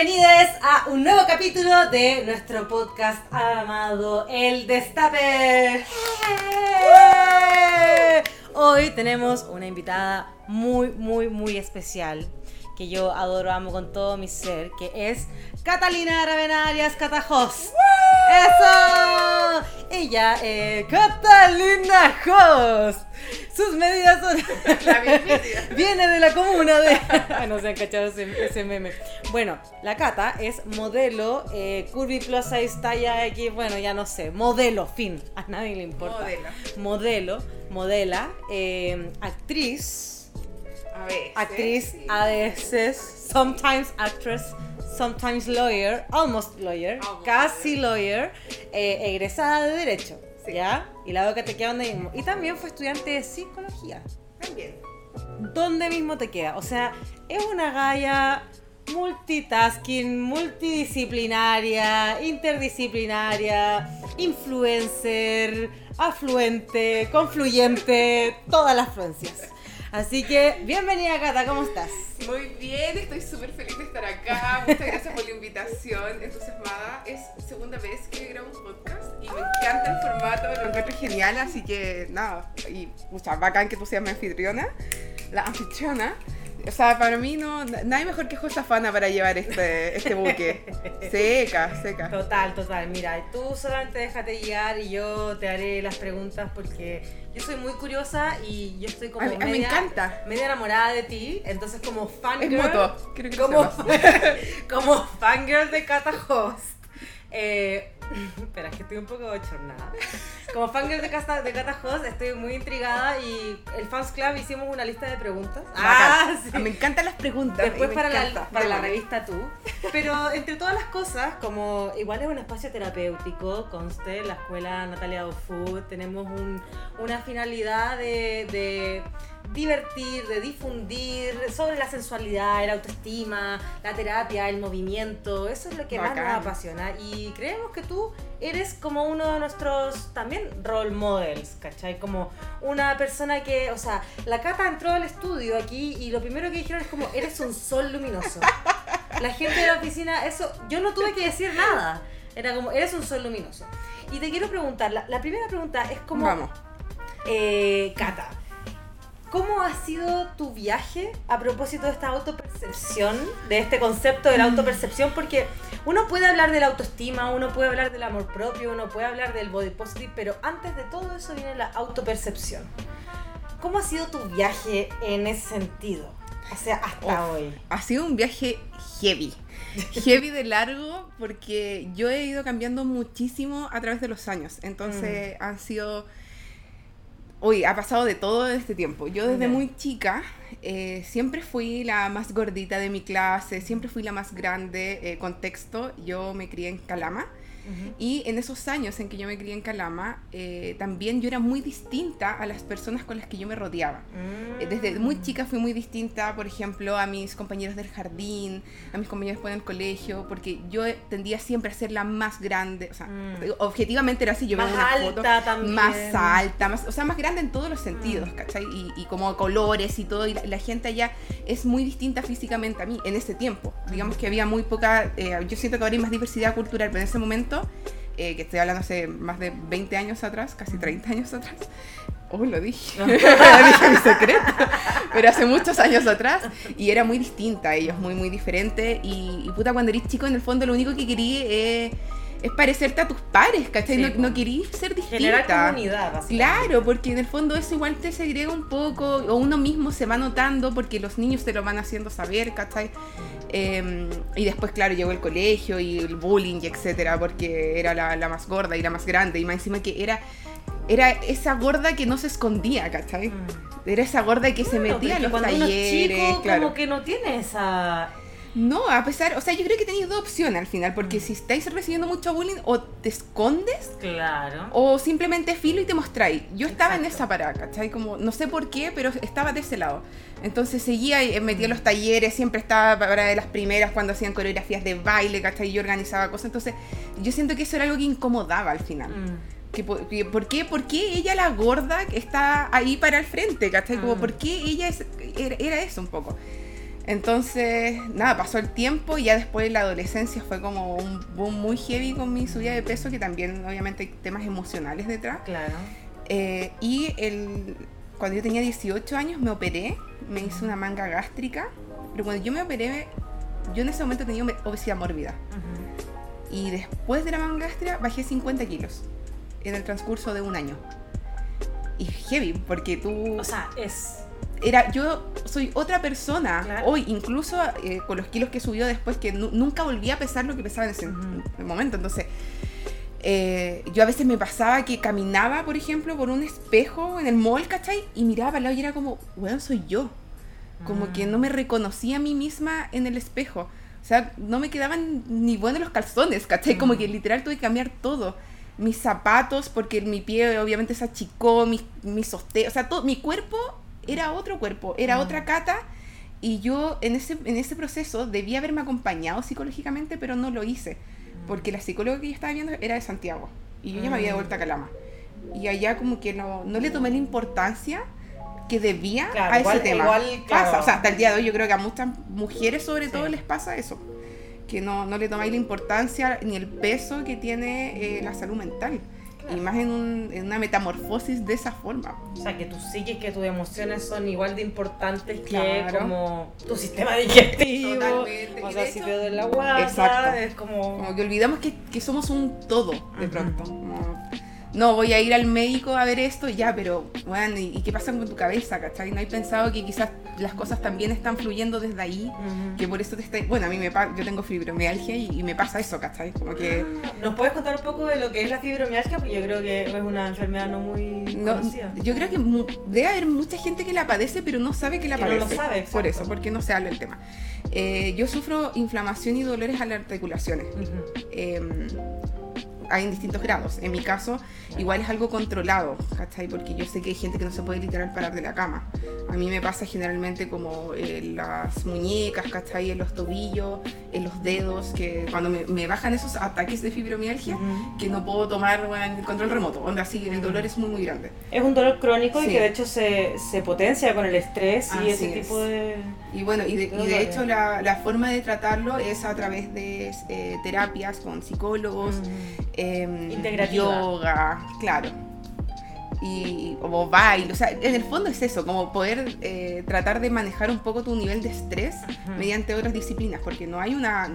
bienvenidos a un nuevo capítulo de nuestro podcast amado El Destape. Hoy tenemos una invitada muy, muy, muy especial que yo adoro, amo con todo mi ser, que es Catalina Ravenarias Catajos. ¡Eso! Ella, eh, Catalina Host. Sus medidas son. Viene de la comuna de. no se han cachado ese, meme. Bueno, la Cata es modelo, eh, curvy plus size, talla X, bueno, ya no sé. Modelo, fin. A nadie le importa. Modelo. Modelo, modela, eh, actriz a veces. Actriz, a veces, sometimes actress, sometimes lawyer, almost lawyer, casi lawyer, eh, egresada de Derecho. ¿Ya? Y la boca te queda donde mismo. Y también fue estudiante de psicología. También. ¿Dónde mismo te queda? O sea, es una galla multitasking, multidisciplinaria, interdisciplinaria, influencer, afluente, confluyente, todas las fluencias. Así que, bienvenida Cata, ¿cómo estás? Muy bien, estoy súper feliz de estar acá. Muchas gracias por la invitación, entusiasmada. Es segunda vez que grabo un podcast y me encanta el formato, lo encuentro genial, así que nada, y mucha bacán que tú seas mi anfitriona, la anfitriona. O sea, para mí no, nadie mejor que Josafana para llevar este, este buque. seca, seca. Total, total. Mira, tú solamente déjate guiar y yo te haré las preguntas porque yo soy muy curiosa y yo estoy como media, me encanta. media enamorada de ti. Entonces como fangirl... Es mutuo, quiero que como, como fangirl de Cata Host eh, espera, es que estoy un poco bochornada. Como fangirl de, Cata, de Cata Host, estoy muy intrigada y el Fans Club hicimos una lista de preguntas. Ah, sí. Me encantan las preguntas. Después para, la, para la revista Tú. Pero entre todas las cosas, como igual es un espacio terapéutico, conste, la escuela Natalia Food, tenemos un, una finalidad de divertir, de difundir sobre la sensualidad, la autoestima, la terapia, el movimiento. Eso es lo que más nos apasiona. Y creemos que tú eres como uno de nuestros también role models, ¿cachai? Como una persona que, o sea, la Cata entró al estudio aquí y lo primero que dijeron es como, eres un sol luminoso. La gente de la oficina, eso, yo no tuve que decir nada. Era como, eres un sol luminoso. Y te quiero preguntar, la, primera pregunta es como... Vamos. Eh, Cata, ¿Cómo ha sido tu viaje a propósito de esta autopercepción, de este concepto de la mm. autopercepción? Porque uno puede hablar de la autoestima, uno puede hablar del amor propio, uno puede hablar del body positive, pero antes de todo eso viene la autopercepción. ¿Cómo ha sido tu viaje en ese sentido? O sea, hasta hoy. Ha sido un viaje heavy. heavy de largo porque yo he ido cambiando muchísimo a través de los años. Entonces mm. han sido Uy, ha pasado de todo este tiempo. Yo desde muy chica eh, siempre fui la más gordita de mi clase, siempre fui la más grande. Eh, contexto, yo me crié en Calama. Y en esos años en que yo me crié en Calama, eh, también yo era muy distinta a las personas con las que yo me rodeaba. Eh, desde muy mm. chica fui muy distinta, por ejemplo, a mis compañeros del jardín, a mis compañeros en el colegio, porque yo tendía siempre a ser la más grande. O sea, mm. objetivamente era así, yo más una alta también. Más alta, más, o sea, más grande en todos los sentidos, mm. ¿cachai? Y, como colores y todo, y la, gente allá es muy distinta físicamente a mí en ese tiempo. Digamos que había muy poca, eh, yo siento que ahora hay más diversidad cultural, pero en ese momento eh, que estoy hablando hace más de 20 años atrás, casi 30 años atrás. Oh, lo dije. dije mi secreto. Pero hace muchos años atrás. Y era muy distinta a ellos, muy, muy diferente. Y, y puta, cuando eres chico, en el fondo lo único que quería es es parecerte a tus pares, ¿cachai? no, no querís ser distinta. Generar comunidad, Claro, porque en el fondo eso igual te segrega un poco, o uno mismo se va notando porque los niños te lo van haciendo saber, ¿cachai? Em, y después, claro, llegó el colegio y el bullying, etcétera, porque era la, más gorda y la más grande, y más encima que era era esa gorda que no se escondía, ¿cachai? Mm. Era esa gorda que se metía en los talleres. claro. como que no tiene esa, no, a pesar, o sea, yo creo que tenéis dos opciones al final, porque mm. si estáis recibiendo mucho bullying, o te escondes, claro, o simplemente filo y te mostráis. Yo estaba en esa parada, ¿cachai? Como, no sé por qué, pero estaba de ese lado. Entonces seguía y metía en los talleres, siempre estaba para de las primeras cuando hacían coreografías de baile, ¿cachai? Yo organizaba cosas. Entonces, yo siento que eso era algo que incomodaba al final. Mm. Que, por, qué, ¿Por qué ella, la gorda, está ahí para el frente, ¿cachai? Como, mm. ¿por qué ella es, era, era eso un poco? Entonces, nada, pasó el tiempo y ya después de la adolescencia fue como un boom muy heavy con mi subida de peso, que también obviamente hay temas emocionales detrás. Claro. Eh, y el, cuando yo tenía 18 años me operé, me hice una manga gástrica, pero cuando yo me operé, yo en ese momento tenía obesidad mórbida. Y después de la manga gástrica bajé 50 kilos en el transcurso de un año. Y heavy, porque tú... O sea, es... Era, yo soy otra persona hoy, incluso eh, con los kilos que subió después, que nunca volví a pesar lo que pesaba en ese momento. Entonces, eh, yo a veces me pasaba que caminaba, por ejemplo, por un espejo en el mall, ¿cachai? Y miraba al lado y era como, weón, soy yo. Como que no me reconocía a mí misma en el espejo. O sea, no me quedaban ni buenos los calzones, ¿cachai? Como que literal tuve que cambiar todo. Mis zapatos, porque mi pie obviamente se achicó, mi, mi o sea, todo, mi cuerpo era otro cuerpo, era otra cata. Y yo en ese, en ese proceso debía haberme acompañado psicológicamente, pero no lo hice porque la psicóloga que yo estaba viendo era de Santiago y yo ya me había vuelto a Calama. Y allá como que no, no le tomé la importancia que debía a ese tema. Igual, pasa, o sea, hasta el día de hoy yo creo que a muchas mujeres sobre todo les pasa eso, que no, no le tomáis la importancia ni el peso que tiene eh, la salud mental y más en, un, en, una metamorfosis de esa forma. O sea, que tu psique, que tus emociones son igual de importantes que como tu sistema digestivo, Totalmente. o sea, si de la guata, Exacto. es como... Como que olvidamos que, que somos un todo de pronto no, voy a ir al médico a ver esto, ya, pero, bueno, ¿y, qué pasa con tu cabeza, cachai? ¿No hay pensado que quizás las cosas también están fluyendo desde ahí? Que por eso te está... Bueno, a mí me yo tengo fibromialgia y, me pasa eso, ¿cachai? Como que... ¿Nos puedes contar un poco de lo que es la fibromialgia? Porque yo creo que es una enfermedad no muy conocida. Yo creo que debe haber mucha gente que la padece, pero no sabe que la padece. No lo sabe, Por eso, porque no se habla el tema. Eh, yo sufro inflamación y dolores a las articulaciones hay en distintos grados. En mi caso, igual es algo controlado, ¿cachai? Porque yo sé que hay gente que no se puede literal parar de la cama. A mí me pasa generalmente como en las muñecas, ¿cachai? En los tobillos, en los dedos, que cuando me, bajan esos ataques de fibromialgia, que no puedo tomar bueno, el control remoto, donde así el dolor es muy, muy grande. Es un dolor crónico y que de hecho se, se potencia con el estrés y ese tipo de... Y bueno, y de, hecho la, la, forma de tratarlo es a través de eh, terapias con psicólogos, eh, yoga, claro. Y como baile, o sea, en el fondo es eso, como poder eh, tratar de manejar un poco tu nivel de estrés mediante otras disciplinas, porque no hay una.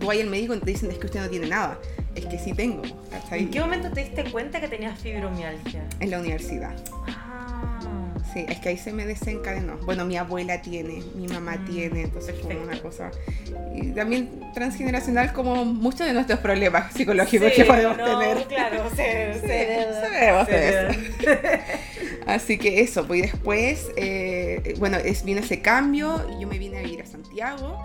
Tú vas al médico y te dicen es que usted no tiene nada, es que sí tengo. ¿En qué momento te diste cuenta que tenías fibromialgia? En la universidad. Sí, es que ahí se me desencadenó. Bueno, mi abuela tiene, mi mamá mm, tiene, entonces fue una cosa. Y también transgeneracional como muchos de nuestros problemas psicológicos que podemos tener. Claro, se, se, Así que eso, pues después, eh, bueno, es, vino ese cambio y yo me vine a vivir a Santiago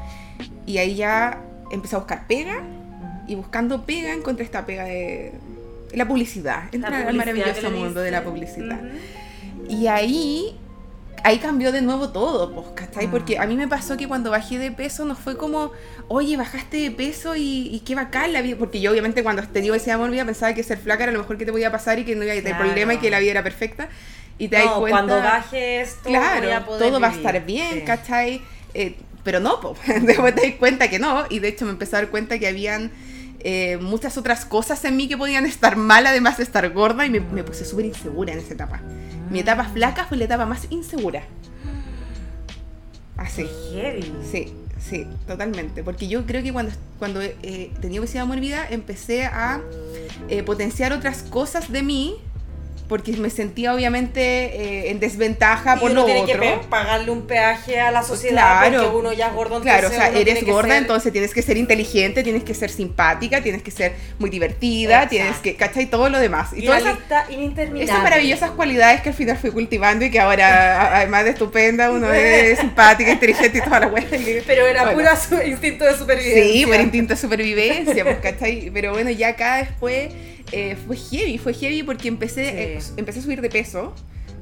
y ahí ya empecé a buscar pega y buscando pega encontré esta pega de la publicidad. Entra al maravilloso mundo de la publicidad. Y ahí, ahí cambió de nuevo todo, pues, ¿cachai? Porque a mí me pasó que cuando bajé de peso no fue como, oye, bajaste de peso y, y qué bacán la vida. Porque yo obviamente cuando tenía obesidad mórbida pensaba que ser flaca era lo mejor que te podía pasar y que no iba a tener problema y que la vida era perfecta. Y te das cuenta... cuando bajes todo claro, todo va a estar bien, ¿cachai? Eh, pero no, pues, después te das cuenta que no. Y de hecho me empecé a dar cuenta que habían eh, muchas otras cosas en mí que podían estar mal, además de estar gorda, y me, me puse súper insegura en esa etapa. Mi etapa flaca fue la etapa más insegura. Así. Sí, sí, totalmente. Porque yo creo que cuando, cuando eh, tenía obesidad mórbida empecé a eh, potenciar otras cosas de mí porque me sentía obviamente eh, en desventaja por lo tiene que pagarle un peaje a la sociedad claro, porque uno ya es gordo. Claro, o sea, eres gorda, entonces tienes que ser inteligente, tienes que ser simpática, tienes que ser muy divertida, tienes que, ¿cachai? Todo lo demás. Y, todas esas, esas maravillosas cualidades que al final fui cultivando y que ahora, además de estupenda, uno es simpática, inteligente y toda la hueá. Pero era puro instinto de supervivencia. Sí, puro instinto de supervivencia, pues, ¿cachai? Pero bueno, ya acá después eh, fue heavy, fue heavy porque empecé, eh, empecé a subir de peso.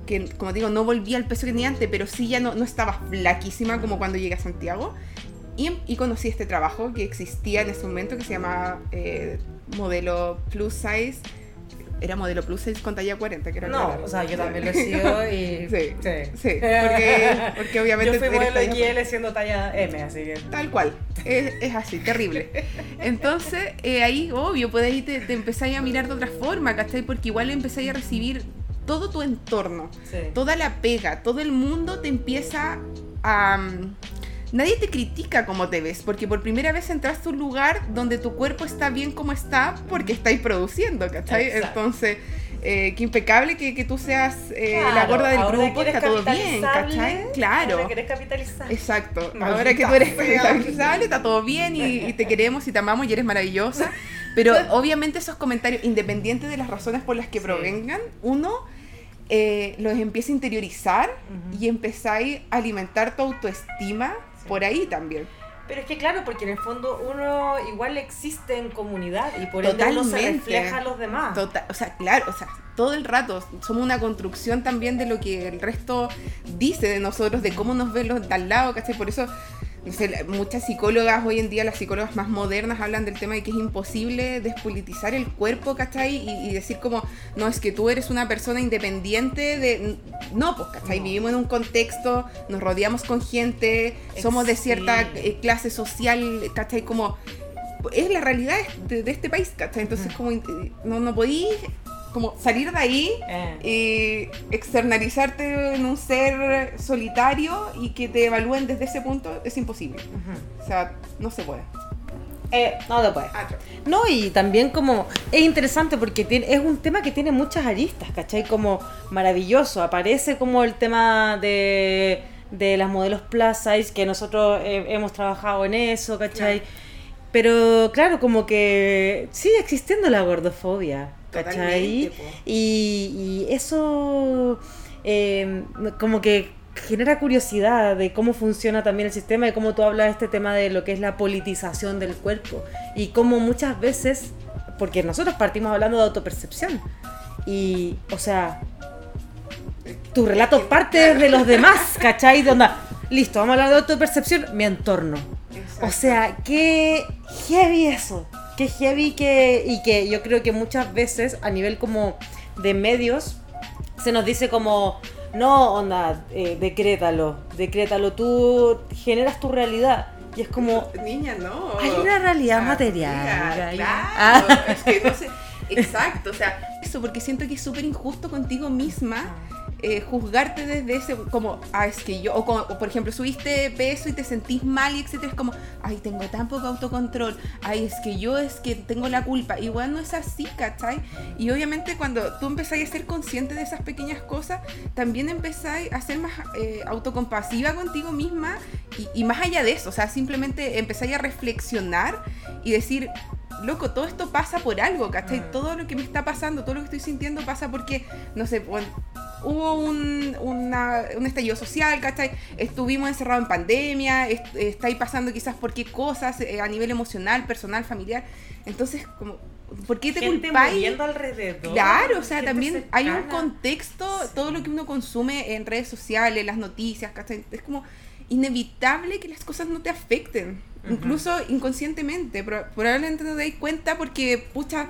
Que, como digo, no volví al peso que tenía antes, pero sí ya no, no estaba flaquísima como cuando llegué a Santiago. Y, y, conocí este trabajo que existía en ese momento que se llama eh, modelo plus size era modelo plus size con talla 40, que era No, o sea, yo también lo sigo y... Sí, sí, porque, porque obviamente Yo fui modelo XL siendo talla M, así que... Tal cual, es, es así, terrible. Entonces, eh, ahí, obvio, pues ahí te, te empezáis a mirar de otra forma, ¿cachai? Porque igual empezáis a recibir todo tu entorno, Sí. toda la pega, todo el mundo te empieza a... mm, Nadie te critica como te ves, porque por primera vez entraste a un lugar donde tu cuerpo está bien como está, porque estáis produciendo, ¿cachai? Exacto. Entonces, eh, qué impecable que, que tú seas eh, la Claro, gorda del grupo, está todo bien, capitalizable, ¿cachai? Claro. Ahora que eres capitalizar. Exacto. Maldita Ahora que tú eres capitalizable, está todo bien y, y te queremos y te amamos y eres maravillosa. Pero obviamente esos comentarios, independientes de las razones por las que Sí. provengan, uno eh, los empieza a interiorizar Ujú. y empezáis a alimentar tu autoestima. Por ahí también. Pero es que claro, porque en el fondo uno igual existe en comunidad y por ende uno se Totalmente. refleja a los demás. Total, o sea, claro, o sea, todo el rato somos una construcción también de lo que el resto dice de nosotros, de cómo nos ven los de al lado, ¿cachai? Por eso, no sé, muchas psicólogas hoy en día, las psicólogas más modernas, hablan del tema de que es imposible despolitizar el cuerpo, ¿cachai? Y, y decir como, no, es que tú eres una persona independiente de... No, pues, ¿cachai? No. Vivimos en un contexto, nos rodeamos con gente, somos de cierta eh, clase social, ¿cachai? Como es la realidad de, de este país, ¿cachai? Ences Ujú. como in- no, no podí como salir de ahí Eh. y externalizarte en un ser solitario y que te evalúen desde ese punto es imposible. O sea, no se puede. Eh, no te puedes. No, y también como es interesante porque tiene, es un tema que tiene muchas aristas, ¿cachai? Como maravilloso. Aparece como el tema de, de las modelos plus size, que nosotros eh, hemos trabajado en eso, ¿cachai? Pero claro, como que sigue existiendo la gordofobia, ¿cachai? Totalmente. Y, y eso eh, como que genera curiosidad de cómo funciona también el sistema y cómo tú hablas de este tema de lo que es la politización del cuerpo y cómo muchas veces, porque nosotros partimos hablando de autopercepción y, o sea, tu relato parte de los demás, ¿cachai? De onda, listo, vamos a hablar de autopercepción, mi entorno. O sea, qué heavy eso. Qué heavy que. Y que yo creo que muchas veces a nivel como de medios se nos dice como. No, onda, eh, decrétalo, decrétalo, tú generas tu realidad. Y es como. Niña, no. Hay una realidad Ah, material, mira. Claro. Ah. Es que no sé. Exacto, o sea, eso porque siento que es súper injusto contigo misma eh, juzgarte desde ese, como, ah, es que yo, o, por ejemplo, subiste peso y te sentís mal y etcétera, es como, ay, tengo tan poco autocontrol, ay, es que yo es que tengo la culpa. Igual no es así, ¿cachai? Y obviamente cuando tú empezáis a ser consciente de esas pequeñas cosas, también empezáis a ser más eh, autocompasiva contigo misma y, y más allá de eso, o sea, simplemente empezáis a reflexionar y decir, loco, todo esto pasa por algo, ¿cachai? Mm. Todo lo que me está pasando, todo lo que estoy sintiendo pasa porque, no sé, bueno, hubo un, una- un estallido social, ¿cachai? Estuvimos encerrados en pandemia, est- estáis pasando quizás por qué cosas eh, a nivel emocional, personal, familiar. Entonces, como, ¿por qué te Gente culpáis? alrededor. Claro, o sea, también hay un contexto, todo lo que uno consume en redes sociales, las noticias, ¿cachai? Es como inevitable que las cosas no te afecten, Ujú. incluso inconscientemente. Pro- Probablemente no te das cuenta porque, pucha,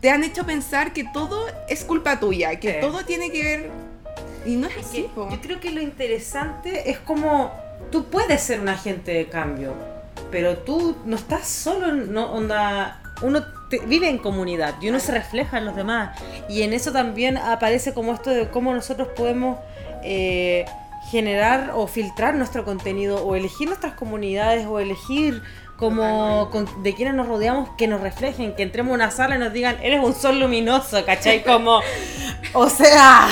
te han hecho pensar que todo es culpa tuya, que Sí. todo tiene que ver... Y no es así, po. yo creo que lo interesante es como tú puedes ser un agente de cambio, pero tú no estás solo, no onda, uno te- vive en comunidad y uno se refleja en los demás y en eso también aparece como esto de cómo nosotros podemos eh, generar o filtrar nuestro contenido o elegir nuestras comunidades o elegir como con- de quienes nos rodeamos que nos reflejen, que entremos a una sala y nos digan, eres un sol luminoso, ¿cachai? Como, o sea...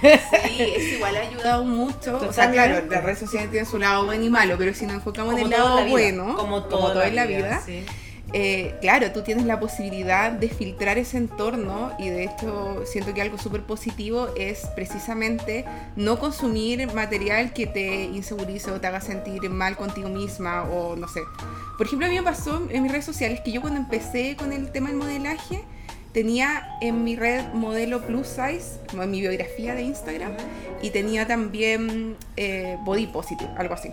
Sí, eso igual ha ayudado mucho. O sea, claro, las redes sociales tienen su lado bueno y malo, pero si nos enfocamos en Como el todo lado la vida, bueno, como todo, en la vida, sí. Eh, claro, tú tienes la posibilidad de filtrar ese entorno y de hecho siento que algo súper positivo es precisamente no consumir material que te insegurice o te haga sentir mal contigo misma o no sé. Por ejemplo, a mí me pasó en mis redes sociales que yo cuando empecé con el tema del modelaje tenía en mi red modelo plus size, como en mi biografía de Instagram, y tenía también eh, body positive, algo así.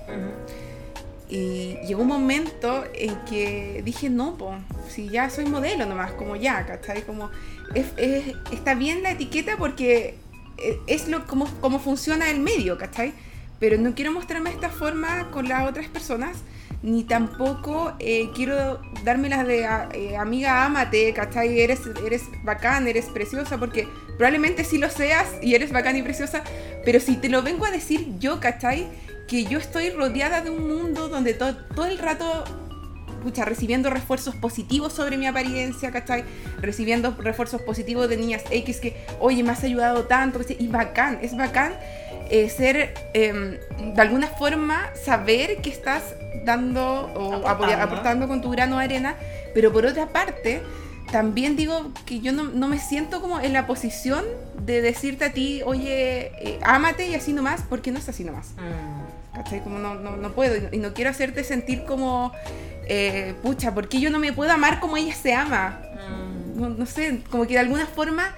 Y llegó un momento en que dije, no, po, si ya soy modelo nomás, como ya, ¿cachai? Como, es- es- está bien la etiqueta porque eh, es lo como, como funciona el medio, ¿cachai? Pero no quiero mostrarme esta forma con las otras personas, ni tampoco eh, quiero darme las de eh, amiga, ámate, ¿cachai? Eres, eres bacán, eres preciosa, porque probablemente sí lo seas y eres bacán y preciosa, pero si te lo vengo a decir yo, ¿cachai? Que yo estoy rodeada de un mundo donde to- todo el rato pucha, recibiendo refuerzos positivos sobre mi apariencia, ¿cachai? Recibiendo refuerzos positivos de niñas X que, oye, me has ayudado tanto, y bacán, es bacán eh, ser, eh, de alguna forma, saber que estás dando o aportando con tu grano de arena, pero por otra parte, también digo que yo no, no me siento como en la posición de decirte a ti, oye, eh, ámate y así nomás, porque no es así nomás. Mm. ¿Cachai? Como no, no, no puedo. Y no quiero hacerte sentir como, eh, pucha, ¿por qué yo no me puedo amar como ella se ama? Mm. No, no sé, como que de alguna forma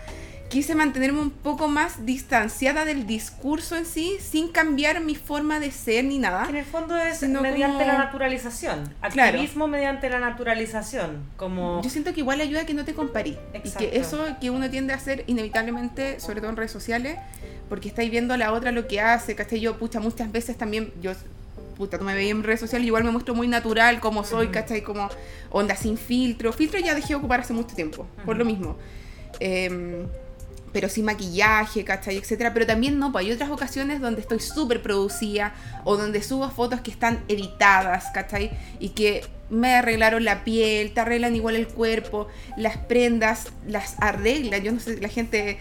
quise mantenerme un poco más distanciada del discurso en sí, sin cambiar mi forma de ser ni nada. En el fondo es mediante como- la naturalización. Claro. Activismo mediante la naturalización. Como. Yo siento que igual ayuda a que no te comparí. Y que eso que uno tiende a hacer inevitablemente, sobre todo en redes sociales, porque estáis viendo a la otra lo que hace, ¿cachai? Yo, pucha, muchas veces también, yo, puta, tú me veis en redes sociales, igual me muestro muy natural como soy, Ujú. ¿cachai? Como onda sin filtro. Filtro ya dejé de ocupar hace mucho tiempo, por lo mismo. Em, pero sin maquillaje, ¿cachai? Etcétera. Pero también no, pues hay otras ocasiones donde estoy súper producida o donde subo fotos que están editadas, ¿cachai? Y que me arreglaron la piel, te arreglan igual el cuerpo, las prendas las arreglan. Yo no sé, la gente.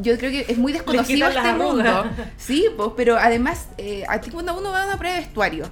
Yo creo que es muy desconocido este mundo. Sí, pues, pero además, eh, a ti cuando uno va a una prueba de vestuario,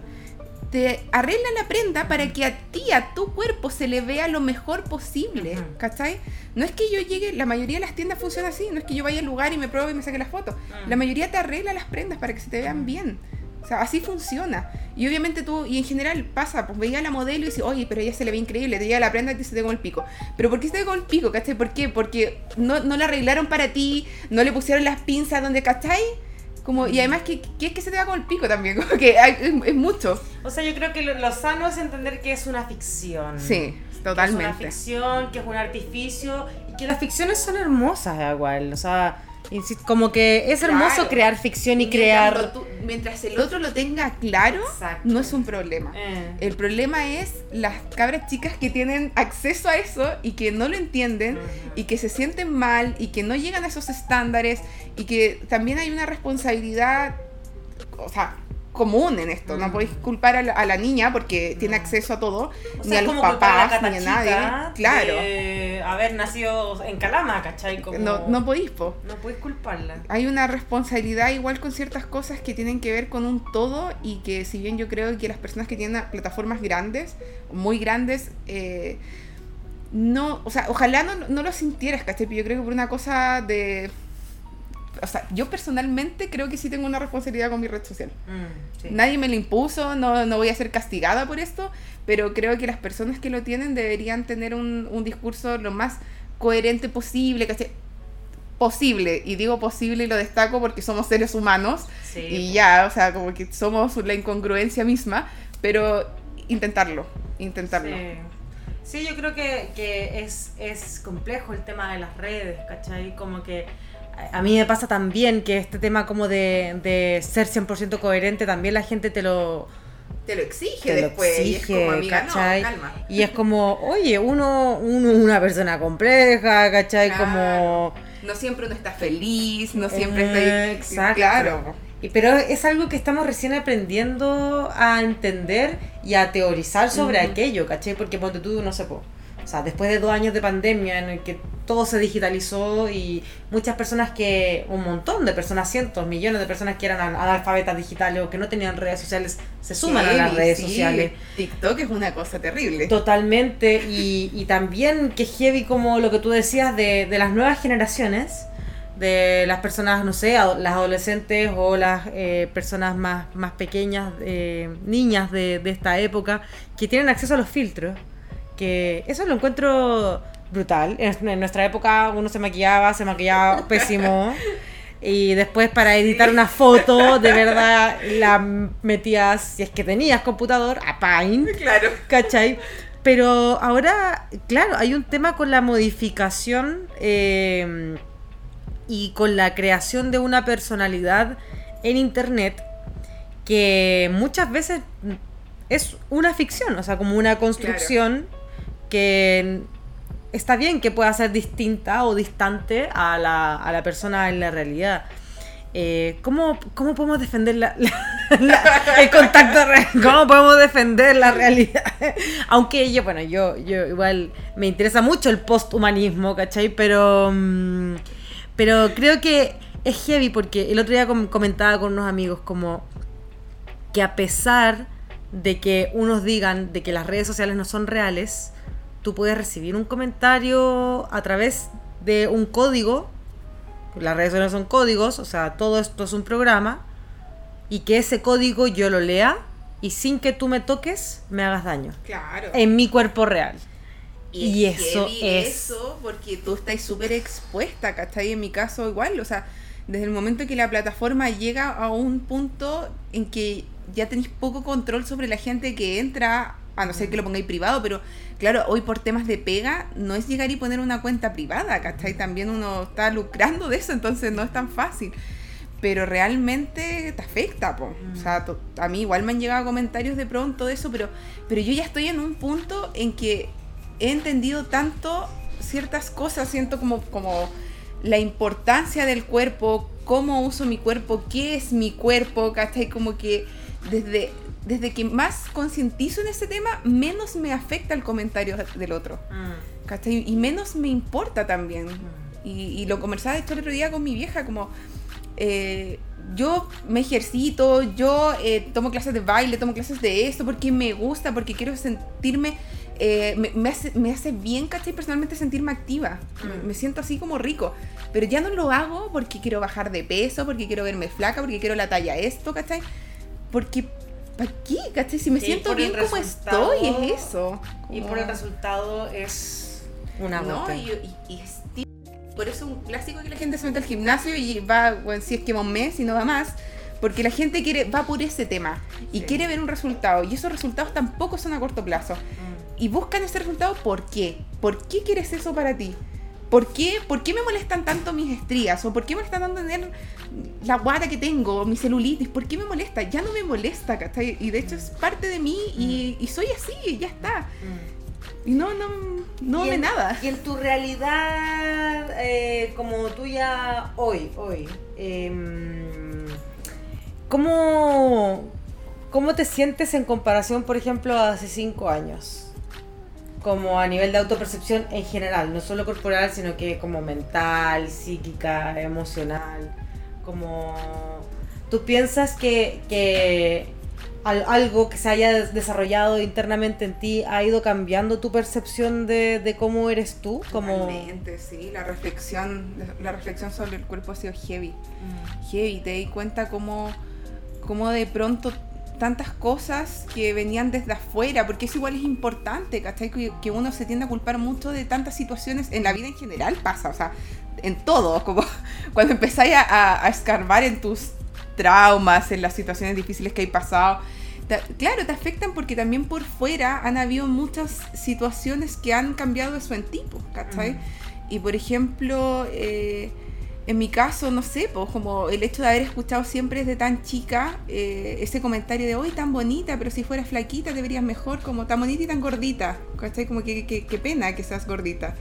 te arreglan la prenda para que a ti, a tu cuerpo, se le vea lo mejor posible. ¿cachai? No es que yo llegue, la mayoría de las tiendas funciona así, no es que yo vaya al lugar y me pruebe y me saque las fotos. La mayoría te arregla las prendas para que se te vean bien. O sea, así funciona. Y obviamente tú, y en general pasa, pues veía a la modelo y dice, oye, pero ella se le ve increíble, te llega la prenda y se te con el pico. Pero ¿por qué se te con el pico? ¿Cachai? ¿Por qué? Porque no, no la arreglaron para ti, no le pusieron las pinzas donde, ¿cachai? Como, y además, ¿qué, qué es que se te va con el pico también? Como que hay- es, es mucho. O sea, yo creo que lo, lo sano es entender que es una ficción. Sí, Que Es una totalmente. ficción, que es un artificio y que las ficciones son hermosas igual. O sea, como que es hermoso Claro. crear ficción y Mientras crear. tú- mientras el otro lo tenga claro, Exacto. no es un problema. Eh. El problema es las cabras chicas que tienen acceso a eso y que no lo entienden y que se sienten mal y que no llegan a esos estándares y que también hay una responsabilidad, o sea, común en esto. No Ujú. podéis culpar a la, a la niña porque tiene No. acceso a todo, O ni sea, a los a papás, ni a nadie. Claro, De haber nacido en Calama, ¿cachai? Como... no, no podéis, po. No puedes culparla. hay una responsabilidad igual con ciertas cosas que tienen que ver con un todo y que si bien yo creo que las personas que tienen plataformas grandes, muy grandes, eh, no, o sea, ojalá no, no lo sintieras, ¿cachai? Pero yo creo que por una cosa de... O sea, yo personalmente creo que sí tengo una responsabilidad con mi red social. Mm, sí. Nadie me lo impuso, no, no voy a ser castigada por esto, pero creo que las personas que lo tienen deberían tener un, un discurso lo más coherente posible, ¿cachai? Posible, y digo posible y lo destaco porque somos seres humanos Sí. y ya, o sea, como que somos la incongruencia misma, pero intentarlo, intentarlo. Sí. Sí, yo creo que, que es, es complejo el tema de las redes, ¿cachai? Como que a- mí me pasa también que este tema como de, de ser 100% coherente, también la gente te lo, Te lo exige te lo después, y es exige, como, amiga, ¿cachai? no, calma. Y es como, oye, uno, uno es una persona compleja, ¿cachai? Como... No siempre uno está feliz, no siempre Eh, está exacto. Claro. Y- Pero es algo que estamos recién aprendiendo a entender y a teorizar sobre aquello, ¿cachai? Porque ponte tú, no sé, po, o sea, después de dos años de pandemia en el que todo se digitalizó y muchas personas que, un montón de personas, cientos, millones de personas que eran ana- analfabetas digitales o que no tenían redes sociales, se suman a las Sí, redes sí. sociales. TikTok es una cosa terrible. Totalmente, y, y también que heavy como lo que tú decías de, de las nuevas generaciones, de las personas, no sé, ado- las adolescentes o las eh, personas más, más pequeñas, eh, niñas de, de esta época, que tienen acceso a los filtros, que eso lo encuentro brutal. En, nuestra época uno se maquillaba, se maquillaba pésimo. Y después para editar una foto, de verdad la metías, si es que tenías computador, a Paint. Claro. ¿Cachai? pero ahora, claro, hay un tema con la modificación eh, y con la creación de una personalidad en Internet que muchas veces es una ficción, o sea, como una construcción que está bien que pueda ser distinta o distante a la, a la persona en la realidad. Eh, ¿cómo, ¿Cómo podemos defender la, el contacto real? ¿Cómo podemos defender la realidad? Aunque yo, bueno, yo, yo igual me interesa mucho el posthumanismo, ¿cachai? Pero, mm, pero creo que es heavy porque el otro día comentaba con unos amigos como que a pesar de que unos digan de que las redes sociales no son reales, tú puedes recibir un comentario a través de un código, las redes sociales son códigos, o sea, todo esto es un programa, y que ese código yo lo lea y sin que tú me toques me hagas daño. Claro. En mi cuerpo real. Y, eso es... Eso porque tú estás súper expuesta, ¿cachai? En mi caso igual, o sea, desde el momento que la plataforma llega a un punto en que ya tenéis poco control sobre la gente que entra, a no ser que lo pongáis privado, pero claro, hoy por temas de pega no es llegar y poner una cuenta privada, ¿cachai? También uno está lucrando de eso, entonces no es tan fácil. Pero realmente te afecta, po. O sea, a mí igual me han llegado comentarios de pronto de eso, pero, pero yo ya estoy en un punto en que he entendido tanto ciertas cosas, siento como, como la importancia del cuerpo, cómo uso mi cuerpo, qué es mi cuerpo, ¿cachai? Como que desde, desde que más concientizo en ese tema, menos me afecta el comentario del otro. Mm. ¿Cachai? Y menos me importa también. Mm. Y, lo conversaba esto el otro día con mi vieja, como eh, yo me ejercito, yo eh, tomo clases de baile, tomo clases de esto, porque me gusta, porque quiero sentirme eh, me, hace, me, hace, bien, ¿cachai? Personalmente sentirme activa. Mm. Me, siento así como rico. Pero ya no lo hago porque quiero bajar de peso, porque quiero verme flaca, porque quiero la talla esto, ¿cachai? Porque, ¿para qué? ¿cachai? Si me siento bien como estoy, es eso. Y por el resultado es una no, y, por eso es un clásico que la gente se mete al gimnasio y va, bueno, si es que va un mes y no va más. Porque la gente quiere, va por ese tema y quiere ver un resultado. Y esos resultados tampoco son a corto plazo. Mm y buscan ese resultado, ¿por qué? ¿Por qué quieres eso para ti? ¿Por qué, ¿Por qué me molestan tanto mis estrías? ¿O por qué me molesta tanto tener la guata que tengo? Mi celulitis. ¿Por qué me molesta? Ya no me molesta, ¿cachai? Y de hecho es parte de mí y, mm. soy así, ya está. Mm. Y no, no, no de nada. Y en tu realidad, eh, como tuya hoy, hoy, eh, ¿cómo, ¿cómo te sientes en comparación, por ejemplo, a hace cinco años? Como a nivel de autopercepción en general, no solo corporal, sino que como mental, psíquica, emocional, como tú piensas que, que algo que se haya desarrollado internamente en ti ha ido cambiando tu percepción de, de cómo eres tú como sí la reflexión la reflexión sobre el cuerpo ha sido heavy mm. heavy te di cuenta cómo, cómo de pronto tantas cosas que venían desde afuera, porque eso igual es importante, ¿cachai? Que, uno se tiende a culpar mucho de tantas situaciones, en la vida en general pasa, o sea, en todo, como cuando empezáis a, escarbar en tus traumas, en las situaciones difíciles que hay pasado, claro, te afectan porque también por fuera han habido muchas situaciones que han cambiado eso en tipo, ¿cachai? Y por ejemplo, eh, en mi caso, no sé, pues como el hecho de haber escuchado siempre desde tan chica eh, ese comentario de hoy tan bonita, pero si fueras flaquita te verías mejor, como tan bonita y tan gordita, ¿cachai? Como que, que, pena que seas gordita.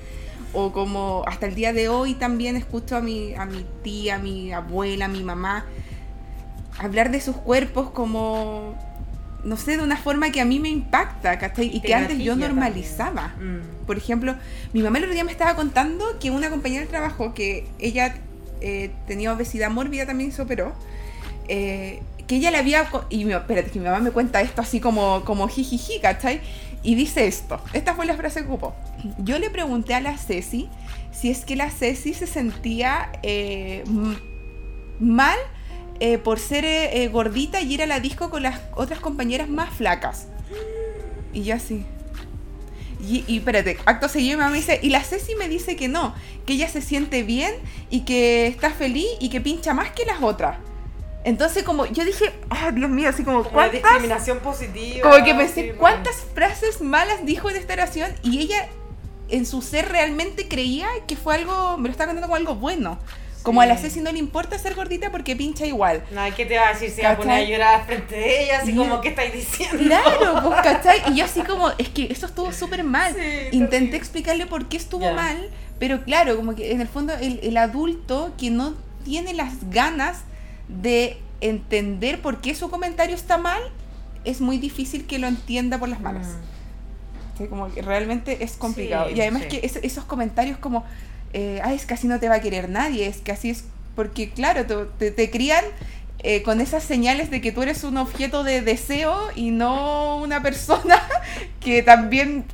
O como hasta el día de hoy también escucho a mi, a mi tía, a mi abuela, a mi mamá hablar de sus cuerpos como, no sé, de una forma que a mí me impacta, ¿cachai? Y, que antes yo normalizaba. Mm. Por ejemplo, mi mamá el otro día me estaba contando que una compañera de trabajo que ella eh, tenía obesidad mórbida, también se operó. Eh, que ella le había. Y mi, espérate, que mi mamá me cuenta esto así como, como jijiji, ¿cachai? Y dice esto. Esta fue la frase que ocupó. Yo le pregunté a la Ceci si es que la Ceci se sentía eh, mal por ser gordita y ir a la disco con las otras compañeras más flacas. Y yo así. Y, y, espérate, acto seguido mi mamá me dice, y la Ceci me dice que no, que ella se siente bien y que está feliz y que pincha más que las otras. Entonces, como yo dije, ah, Dios mío, así como, Como discriminación positiva. Como que pensé, sí, ¿cuántas frases malas dijo en esta oración? Y ella, en su ser, realmente creía que fue algo, me lo estaba contando como algo bueno. Como a la. Ceci no le importa ser gordita porque pincha igual. No, ¿qué te va a decir? Se va a poner a llorar frente de ella, así Y- como, ¿qué estáis diciendo? Claro, pues, ¿cachai? Y yo así como, es que esto estuvo súper mal. Sí, Intenté explicarle por qué estuvo mal, pero claro, como que en el fondo el, el adulto que no tiene las ganas de entender por qué su comentario está mal, es muy difícil que lo entienda por las malas. Mm. Sí, como que realmente es complicado. Sí, y además sí. que es- esos comentarios como, eh, ay, es que así no te va a querer nadie, es que así es, porque claro, te, te, crían eh, con esas señales de que tú eres un objeto de deseo y no una persona que también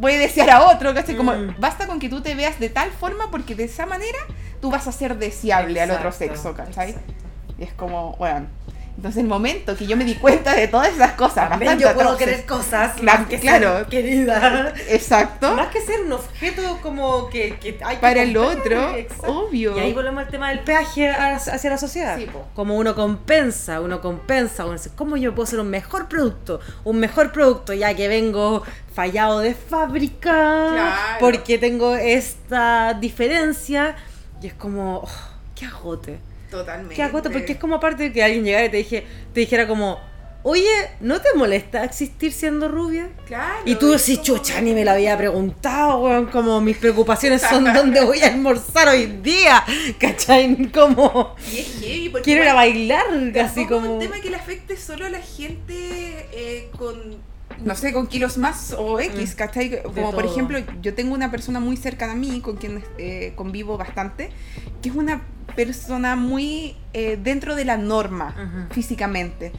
puede desear a otro, ¿cachai? Como, Mm. basta con que tú te veas de tal forma porque de esa manera tú vas a ser deseable al otro sexo, ¿cachai? exacto. Y es como, bueno. Entonces el momento que yo me di cuenta de todas esas cosas, También bastante yo puedo atroces, querer cosas más que claro. ser querida. Exacto. Más que ser un objeto como que, que hay que para el otro, exacto. obvio. Y ahí volvemos al tema del peaje hacia la sociedad. Sí, como uno compensa, uno compensa, uno dice, ¿cómo yo puedo ser un mejor producto? Un mejor producto ya que vengo fallado de fábrica, Claro. porque tengo esta diferencia. Y es como, oh, qué agote. Totalmente. Qué agote, porque es como aparte de que alguien llegara y te, dije, te dijera como, oye, ¿no te molesta existir siendo rubia? Claro. Y tú decís, como- chucha, ni me lo había preguntado, weón, como mis preocupaciones son dónde voy a almorzar hoy día, ¿cachai? Como, Y es heavy porque quiero ir a bailar, tampoco así es como... un tema que le afecte solo a la gente eh, con, no sé, con kilos más o X, Mm. ¿cachai? Como por ejemplo, yo tengo una persona muy cercana a mí, con quien eh, convivo bastante, que es una persona muy eh, dentro de la norma físicamente.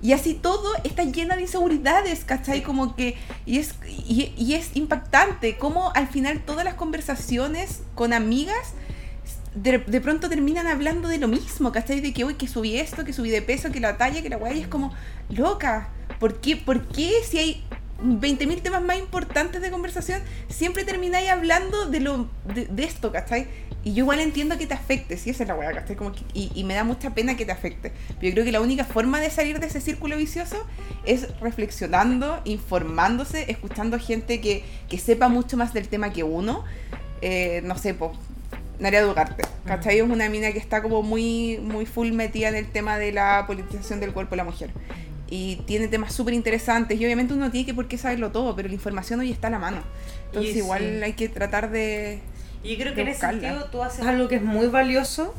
Y así todo está llena de inseguridades, ¿cachai? Como que, y es, y, y es impactante cómo al final todas las conversaciones con amigas de, de pronto terminan hablando de lo mismo, ¿cachai? De que hoy que subí esto, que subí de peso, que la talla, que la guay, es como, loca, ¿por qué, ¿por qué si hay 20.000 temas más importantes de conversación, siempre termináis hablando de, lo, de, de esto, ¿cachai? Y yo igual entiendo que te afecte, si esa es la weá, ¿cachai? Como que- y, y me da mucha pena que te afecte. Pero yo creo que la única forma de salir de ese círculo vicioso es reflexionando, informándose, escuchando gente que, que sepa mucho más del tema que uno. Eh, no sé, pues, Naria Dugarte, ¿cachai? Es una mina que está como muy, muy full metida en el tema de la politización del cuerpo de la mujer. Y tiene temas súper interesantes y obviamente uno no tiene que por qué saberlo todo, pero la información hoy está a la mano. Entonces Y igual sí. hay que tratar de... Y creo de que en ese sentido tú haces algo que es muy valioso.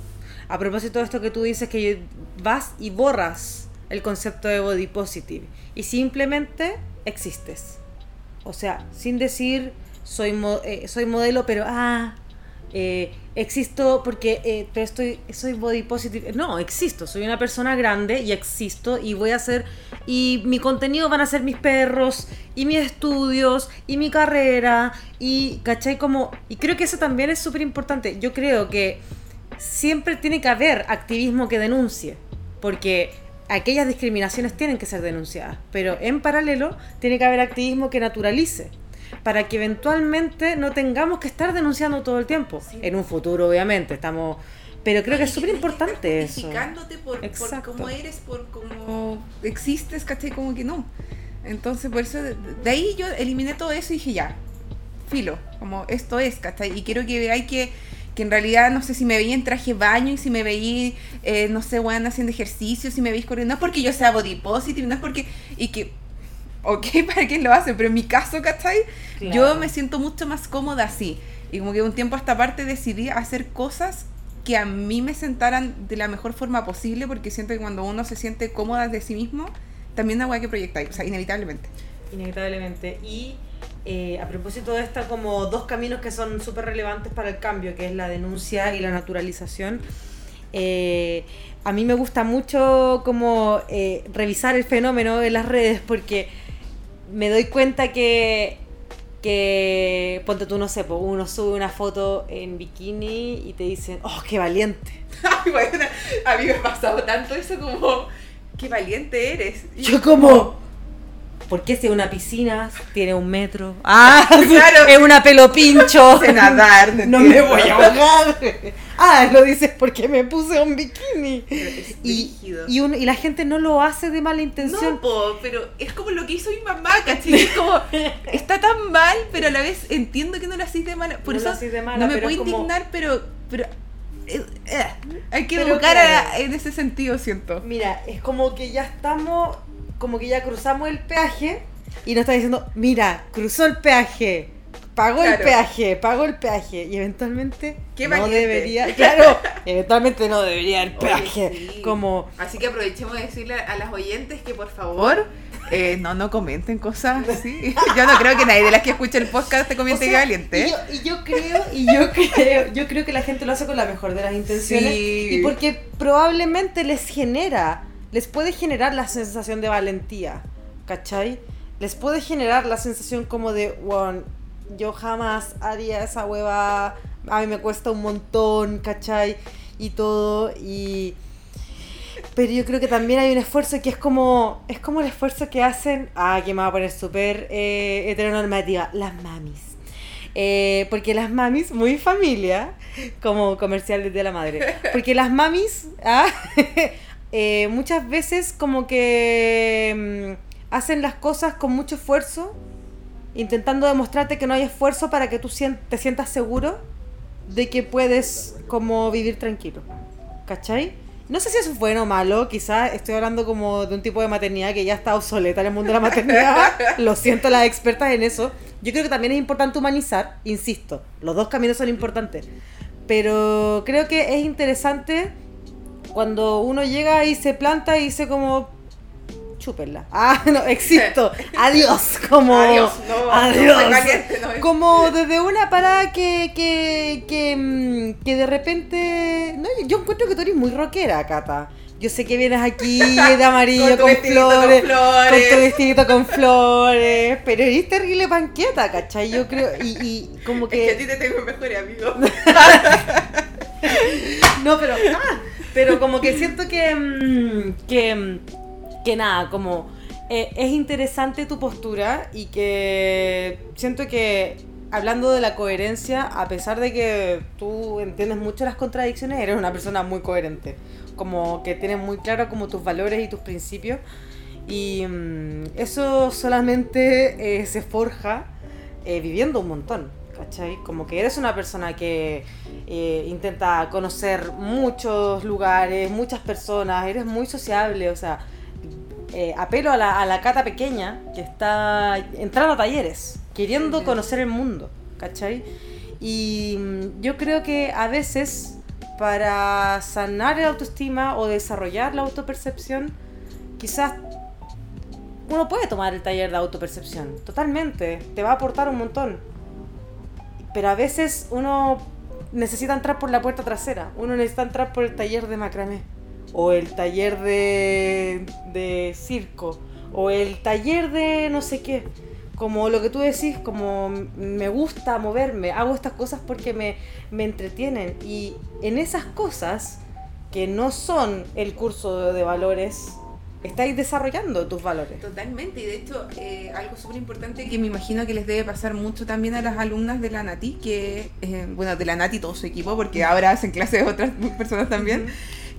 A propósito de esto que tú dices, que vas y borras el concepto de body positive y simplemente existes. O sea, sin decir soy, mo- eh, soy modelo, pero ah, eh, existo porque eh, estoy, soy body positive. No, existo, soy una persona grande y existo y voy a hacer, y mi contenido van a ser mis perros y mis estudios y mi carrera y, ¿cachai? Como, y creo que eso también es súper importante. Yo creo que siempre tiene que haber activismo que denuncie, porque aquellas discriminaciones tienen que ser denunciadas, pero en paralelo tiene que haber activismo que naturalice, para que eventualmente no tengamos que estar denunciando todo el tiempo. Sí. En un futuro, obviamente, estamos... Pero creo que es súper importante eso. Justificándote por, por cómo eres, por cómo existes, ¿cachai? Como que no. Entonces, por eso, de, de ahí yo eliminé todo eso y dije, ya, filo, como esto es, ¿cachai? Y quiero que veáis que, que en realidad, no sé, si me veía en traje de baño y si me veía, eh, no sé, weón, haciendo ejercicio, si me veis corriendo, no es porque yo sea body positive, no es porque, y que, ok, para quien lo hace, pero en mi caso, ¿cachai? Yo Claro. me siento mucho más cómoda así. Y como que un tiempo a esta parte decidí hacer cosas que a mí me sentaran de la mejor forma posible, porque siento que cuando uno se siente cómoda de sí mismo, también hay que proyectar, o sea, inevitablemente. Inevitablemente. Y eh, a propósito de esta, como dos caminos que son súper relevantes para el cambio, que es la denuncia y la naturalización. eh, a mí me gusta mucho como eh, revisar el fenómeno en las redes porque me doy cuenta que, que ponte tú, no sé, uno sube una foto en bikini y te dicen, oh, qué valiente. Bueno, a mí me ha pasado tanto eso como, qué valiente eres. Y- Yo como, ¿por qué si una piscina tiene un metro? Ah, Claro. es una pelo pincho. sé nadar, No me voy a ahogar. Ah, lo dices porque me puse un bikini. Y, y, un- y la gente no lo hace de mala intención. No, po, pero es como lo que hizo mi mamá, ¿cachai? Es como, está tan mal, pero a la vez entiendo que no lo hacís de mala. Por No eso hacís de mala, no me pero puedo como- indignar, pero, pero eh, eh, hay que Pero educar claro. a- en ese sentido, siento. Mira, es como que ya estamos, como que ya cruzamos el peaje y nos está diciendo, mira, cruzó el peaje, pagó el peaje, pagó el peaje y eventualmente Qué no debería, claro, eventualmente no debería el Oye, peaje, sí. como Así que aprovechemos de decirle a las oyentes que por favor eh, no, no comenten cosas así. Yo no creo que nadie de las que escucha el podcast te comiente O que sea, valiente. Y yo, y yo creo, y yo creo, yo creo que la gente lo hace con la mejor de las intenciones. Sí. Y porque probablemente les genera, les puede generar la sensación de valentía. ¿Cachai? Les puede generar la sensación como de, wow, yo jamás haría esa hueva, a mí me cuesta un montón, ¿cachai? Y todo, y... Pero yo creo que también hay un esfuerzo que es como, es como el esfuerzo que hacen, ah, que me va a poner súper eh, heteronormativa, las mamis. Eh, porque las mamis, muy familia, como comercial de la madre, porque las mamis ah, eh, muchas veces como que mm, hacen las cosas con mucho esfuerzo, intentando demostrarte que no hay esfuerzo para que tú te sientas seguro de que puedes como vivir tranquilo. ¿Cachai? No sé si eso es bueno o malo, quizás estoy hablando como de un tipo de maternidad que ya está obsoleta en el mundo de la maternidad. Lo siento las expertas en eso. Yo creo que también es importante humanizar, insisto, los dos caminos son importantes. Pero creo que es interesante cuando uno llega y se planta y dice como chúpenla. Ah, no, existo. Adiós, como Adiós, no, adiós. no. Como desde una parada que que, que, mm, que de repente no, yo encuentro que tú eres muy rockera, Cata. Yo sé que vienes aquí de amarillo Con tu con, flores, flores. con tu vestidito con flores, pero eres terrible panqueta, ¿cachai? Yo creo y, y como Es que a que ti te tengo mejor amigo. no, pero ah, pero como que siento que mm, que mm, que nada, como eh, es interesante tu postura y que siento que hablando de la coherencia, a pesar de que tú entiendes mucho las contradicciones, eres una persona muy coherente, como que tienes muy claro como tus valores y tus principios. Y mm, eso solamente eh, se forja eh, viviendo un montón, ¿cachai? Como que eres una persona que eh, intenta conocer muchos lugares, muchas personas, eres muy sociable, o sea, eh, apelo a la, a la cata pequeña que está entrando a talleres, queriendo conocer el mundo, ¿cachai? Y mm, yo creo que a veces para sanar el autoestima o desarrollar la autopercepción, quizás uno puede tomar el taller de autopercepción, totalmente, te va a aportar un montón. Pero a veces uno necesita entrar por la puerta trasera, uno necesita entrar por el taller de macramé, o el taller de, de circo, o el taller de no sé qué. Como lo que tú decís, como me gusta moverme, hago estas cosas porque me, me entretienen. Y en esas cosas, que no son el curso de, valores, estáis desarrollando tus valores. Totalmente, y de hecho, eh, algo súper importante que me imagino que les debe pasar mucho también a las alumnas de la Nati, que, eh, bueno, de la Nati y todo su equipo, porque ahora hacen clases otras personas también,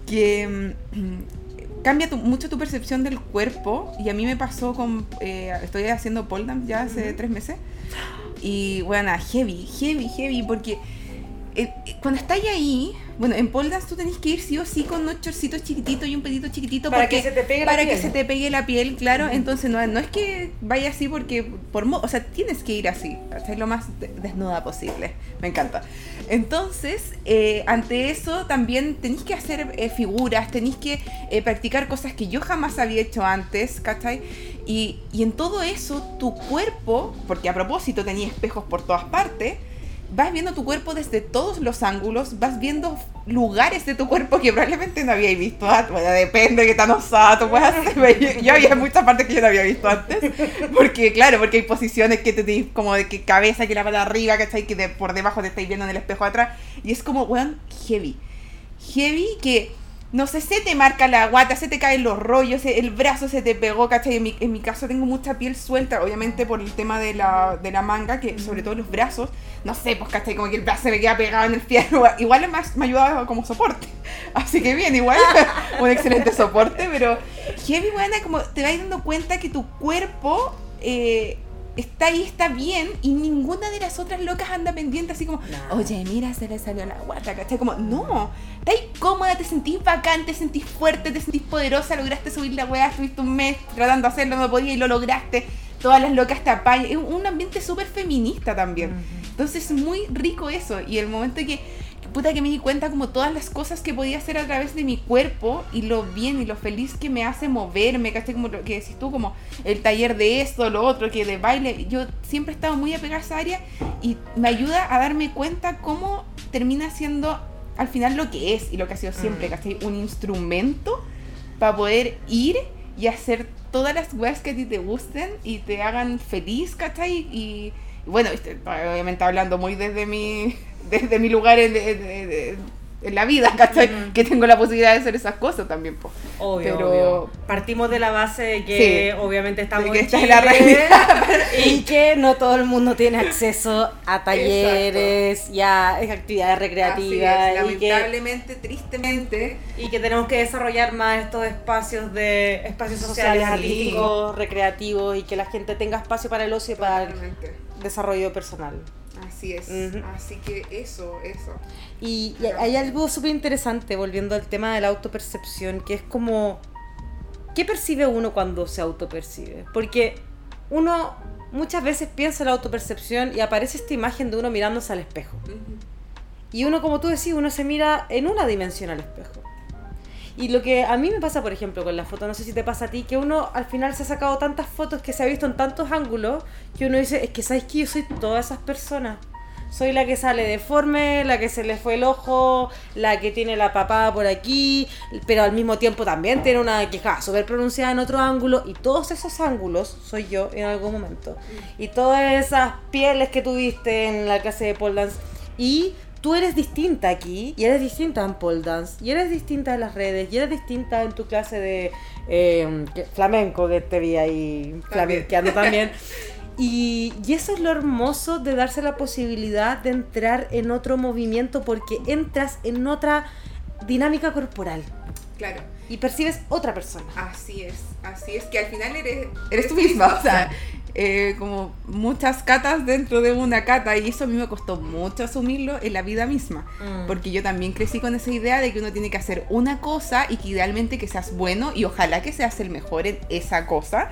que mm, cambia tu- mucho tu percepción del cuerpo, y a mí me pasó con, eh, estoy haciendo pole dance ya hace tres meses, y bueno, heavy, heavy, heavy, porque cuando estáis ahí, bueno, en pole dance tú tenés que ir sí o sí con unos chorcitos chiquititos y un pedito chiquitito Para porque- que se te pegue la para piel. que se te pegue la piel, claro. Entonces no, no es que vaya así porque por o sea, tienes que ir así, ser lo más de- desnuda posible. Me encanta. Entonces, eh, ante eso también tenéis que hacer eh, figuras, tenéis que eh, practicar cosas que yo jamás había hecho antes, ¿cachai? Y, y en todo eso, tu cuerpo, porque a propósito tenía espejos por todas partes, vas viendo tu cuerpo desde todos los ángulos, vas viendo lugares de tu cuerpo que probablemente no habíais visto antes. Bueno, depende de qué tan osada tú puedas pero Yo, había muchas partes que yo no había visto antes. Porque, claro, porque hay posiciones que te tenéis como de que cabeza, que la pata arriba, ¿cachai? Que por debajo te estáis viendo en el espejo atrás. Y es como, weón, heavy. Heavy que no sé, se te marca la guata, se te caen los rollos, el brazo se te pegó, ¿cachai? En mi, en mi caso tengo mucha piel suelta, obviamente por el tema de la, de la manga, que sobre todo los brazos, no sé, pues, ¿cachai? Como que el brazo se me queda pegado en el fierro, igual me, me ayudaba como soporte, así que bien, igual, un excelente soporte, pero heavy, buena, como te vas dando cuenta que tu cuerpo... Eh, está ahí, está bien, y ninguna de las otras locas anda pendiente así como, oye, mira, se le salió la guata, ¿cachai? Como, no, ahí cómoda, te sentís bacán, te sentís fuerte, te sentís poderosa, lograste subir la weá, estuviste un mes tratando de hacerlo, no podías y lo lograste, todas las locas te apañan, es un ambiente súper feminista también, entonces es muy rico eso, y el momento que puta que me di cuenta como todas las cosas que podía hacer a través de mi cuerpo y lo bien y lo feliz que me hace moverme, ¿cachai? Como lo que decís tú, como el taller de esto, lo otro, que de baile. Yo siempre he estado muy apegada a esa área y me ayuda a darme cuenta cómo termina siendo al final lo que es y lo que ha sido siempre, mm. ¿cachai? Un instrumento para poder ir y hacer todas las weas que a ti te gusten y te hagan feliz, ¿cachai? Y, y bueno, obviamente hablando muy desde mi desde mi lugar en, en la vida, ¿cachai? Que tengo la posibilidad de hacer esas cosas también, pues. Obvio, Pero partimos de la base de que obviamente estamos que en la realidad. y que no todo el mundo tiene acceso a talleres y a actividades recreativas. lamentablemente, tristemente. Y que tenemos que desarrollar más estos espacios de espacios sociales, artísticos, recreativos y que la gente tenga espacio para el ocio y para el desarrollo personal. Así es. Así que eso, eso. Y, hay algo súper interesante, volviendo al tema de la autopercepción, que es como, ¿qué percibe uno cuando se autopercibe? Porque uno muchas veces piensa en la autopercepción y aparece esta imagen de uno mirándose al espejo. Y uno, como tú decís, uno se mira en una dimensión al espejo. Y lo que a mí me pasa, por ejemplo, con la foto, no sé si te pasa a ti, que uno al final se ha sacado tantas fotos que se ha visto en tantos ángulos, que uno dice, es que sabes que yo soy todas esas personas. Soy la que sale deforme, la que se le fue el ojo, la que tiene la papada por aquí, pero al mismo tiempo también tiene una queja súper pronunciada en otro ángulo. Y todos esos ángulos soy yo en algún momento. Y todas esas pieles que tuviste en la clase de pole dance. Y tú eres distinta aquí y eres distinta en pole dance y eres distinta en las redes y eres distinta en tu clase de eh, flamenco que te vi ahí flamenqueando también. Y, y, eso es lo hermoso de darse la posibilidad de entrar en otro movimiento porque entras en otra dinámica corporal. Claro. Y percibes otra persona. Así es, así es, que al final eres, eres tú misma. O sea, eh, como muchas catas dentro de una cata y eso a mí me costó mucho asumirlo en la vida misma, mm. porque yo también crecí con esa idea de que uno tiene que hacer una cosa y que idealmente que seas bueno y ojalá que seas el mejor en esa cosa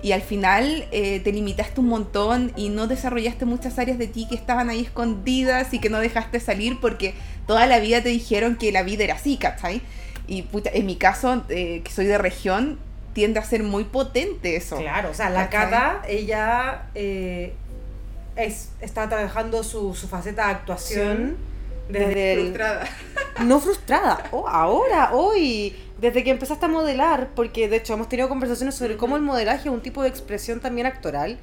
y al final eh, te limitaste un montón y no desarrollaste muchas áreas de ti que estaban ahí escondidas y que no dejaste salir porque toda la vida te dijeron que la vida era así, ¿cachai? Y en mi caso, eh, que soy de región, tiende a ser muy potente eso. Claro, o sea, la Cata, ella eh, es, está trabajando su, su faceta de actuación desde... Frustrada. no frustrada, oh, ahora, hoy, desde que empezaste a modelar, porque de hecho hemos tenido conversaciones sobre cómo el modelaje es un tipo de expresión también actoral.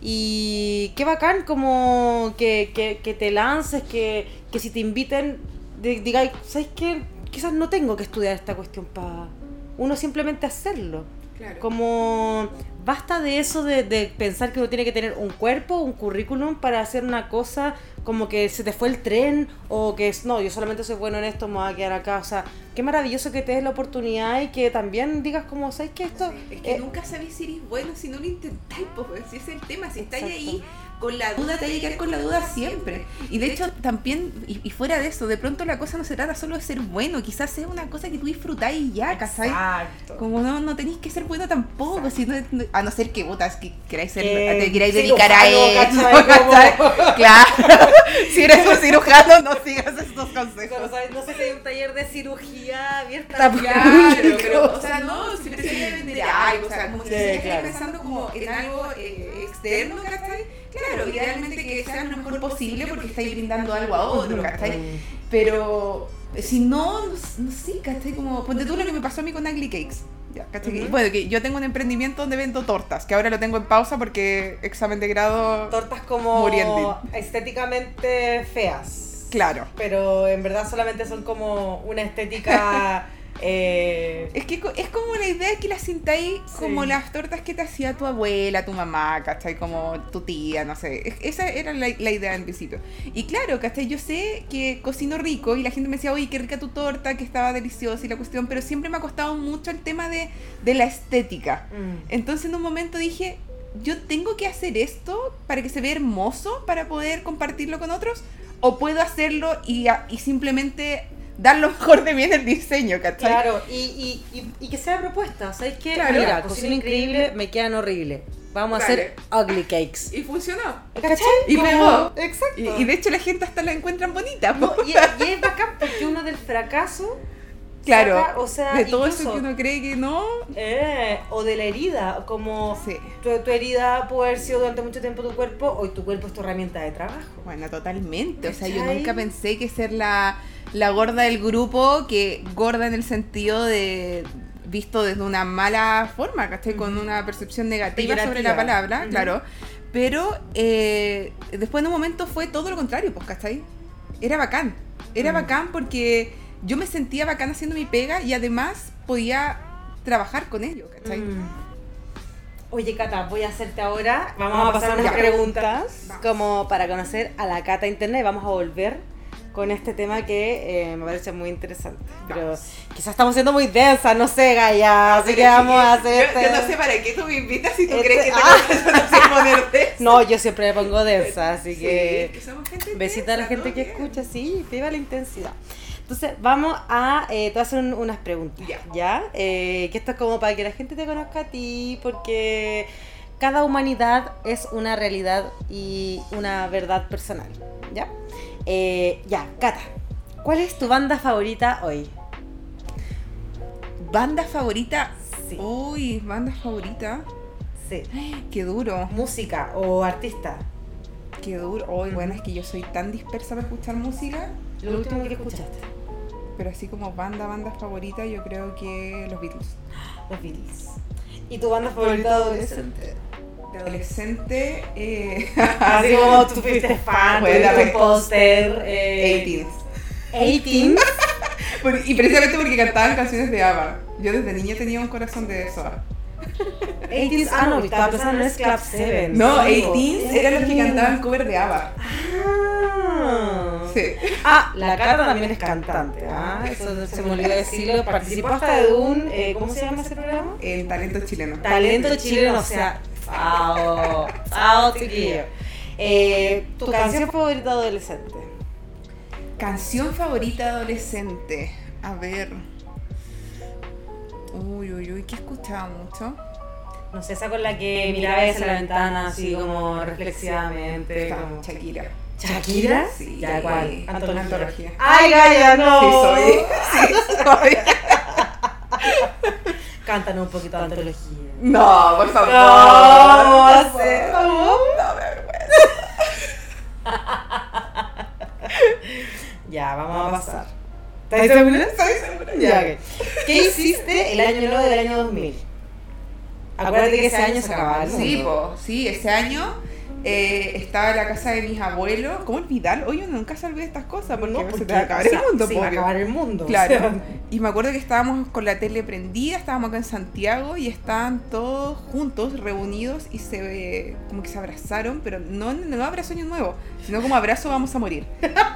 Y qué bacán como que, que, que te lances, que, que si te inviten, digáis, ¿sabes qué? Quizás no tengo que estudiar esta cuestión para uno simplemente hacerlo. Como basta de eso de, de, pensar que uno tiene que tener un cuerpo, un currículum para hacer una cosa como que se te fue el tren o que es, no, yo solamente soy bueno en esto, me voy a quedar acá. O sea, qué maravilloso que te des la oportunidad y que también digas como, ¿sabes qué? Esto... es que nunca sabéis si eres bueno si no lo intentáis, pues si es el tema, si estáis ahí con la duda te hay que quedar con la duda siempre. Y de hecho, también, y, fuera de eso, de pronto la cosa no se trata solo de ser bueno, quizás sea una cosa que tú disfrutáis ya, ¿cachai? Exacto. Como no, no tenéis que ser bueno tampoco, si a no ser que botas que queráis ser, eh, te queráis dedicar a eso, Claro. si eres un cirujano, no sigas estos consejos. No, sé si hay un taller de cirugía abierta. Claro, pero, o sea, no, si te vender algo, o sea, como si claro. pensando como en algo eh, externo, ¿cachai? Claro, idealmente que sea lo mejor posible porque estáis brindando algo a otro, ¿cachai? Pero si no, no, sé, ¿cachai? Como, ponte tú lo que me pasó a mí con Ugly Cakes. Ya, Bueno, que yo tengo un emprendimiento donde vendo tortas, que ahora lo tengo en pausa porque examen de grado. Tortas como estéticamente feas. Claro. Pero en verdad solamente son como una estética Eh, Es que es como la idea que la sintáis como Sí. las tortas que te hacía tu abuela, tu mamá, ¿cachai? Como tu tía, no sé. Es- Esa era la, la idea en principio. Y claro, ¿cachai? Yo sé que cocino rico y la gente me decía, oye, qué rica tu torta, que estaba deliciosa y la cuestión, pero siempre me ha costado mucho el tema de, de la estética. mm. Entonces en un momento dije, yo tengo que hacer esto para que se vea hermoso, para poder compartirlo con otros, o puedo hacerlo y, y simplemente dar lo mejor de mí en el diseño, ¿cachai? Claro, y, y, y, y que sea propuesta. ¿Sabes qué? Claro. Mira, cocina increíble, me quedan horrible. Vamos a hacer ugly cakes. Y funcionó. ¿Cachai? Y pegó. Exacto. Y, y de hecho la gente hasta la encuentran bonita. No, y, y es bacán porque uno del fracaso. claro. saca, o sea, de todo eso que uno cree que no. Eh, o de la herida, como Sí. tu, tu herida puede haber sido durante mucho tiempo tu cuerpo, hoy tu cuerpo es tu herramienta de trabajo. Bueno, totalmente. O sea, yo nunca pensé que ser la, la gorda del grupo, que gorda en el sentido de visto desde una mala forma, ¿cachai? Con una percepción negativa Peyorativa. sobre la palabra, claro. Pero eh, después de un momento fue todo lo contrario, pues, ¿cachai? Era bacán. Era Mm. bacán porque yo me sentía bacán haciendo mi pega y además podía trabajar con ello, ¿cachai? Mm. Oye, Cata, voy a hacerte ahora. Vamos, Vamos a pasar a unas preguntas Vamos. como para conocer a la Cata internet. Vamos a volver con este tema que eh, me parece muy interesante. Pero Vamos. quizás estamos siendo muy densas, no sé, Gaya. Así que vamos a hacer. Yo, yo este- no sé para qué tú me invitas si tú Este- crees que te Ah. conozco sin ponerte. No, yo siempre me pongo densa, así Sí, que. que somos gente Besita a la gente que todo bien. escucha, sí, viva la intensidad. Entonces, vamos a. Eh, te voy a hacer un- unas preguntas. Ya. Eh, que esto es como para que la gente te conozca a ti, porque cada humanidad es una realidad y una verdad personal. ¿Ya? Eh, ya, Cata, ¿cuál es tu banda favorita hoy? Banda favorita. Sí. Uy, banda favorita. Sí. Qué duro, Música o artista. qué duro. Uy, bueno, es que yo soy tan dispersa para escuchar música. Lo último que escuchaste. Pero así como banda, banda favorita, yo creo que los Beatles. Los Beatles. ¿Y tu banda favorita adolescente? De adolescente, eh, Así como tú fuiste fan, tuviste un póster. Eh, 80s. 18. Por- Y precisamente porque cantaban canciones de ABBA. Yo desde niña tenía un corazón de eso. 80s, ah, no, estaba pensando en Club 7. No, Sí, 80s eran los que cantaban cover de ABBA. Ah. Sí. Ah, la Cata también es cantante. Ah, eso se me olvidó decirlo. Participó hasta de un. eh, ¿Cómo se llama ese programa? El talento chileno. Talento chileno, o sea. ¡Fao! ¡Fao, chiquillo! Eh, ¿Tu canción favorita adolescente? Canción favorita adolescente. A ver. Uy, uy, uy, ¿qué escuchaba mucho? No sé, esa con la que mirabas en la ventana así como reflexivamente. Como- Shakira. ¿Shakira? Sí, Ya, ¿cuál? Antología. Antología. ¡Ay, Gaya, no! Sí, soy. Sí, soy. Cántanos un poquito de antología. No, por favor. No, vamos a hacer- No, me avergüenza. Ya, vamos a pasar. ¿Estás segura? Estoy segura. Ya, ok. ¿Qué hiciste el año nuevo del año 2000? Acuérdate que ese año se acababa el mundo. Sí, po, sí, ese año eh, estaba en la casa de mis abuelos. ¿Cómo olvidar? Oye, nunca se olvida estas cosas porque, No, se te va a acabar o sea, el mundo. Se va a acabar el mundo. o Claro. sea. Y me acuerdo que estábamos con la tele prendida, estábamos acá en Santiago y estaban todos juntos, reunidos y se ve como que se abrazaron, pero no, no abrazo año nuevo, sino como abrazo vamos a morir.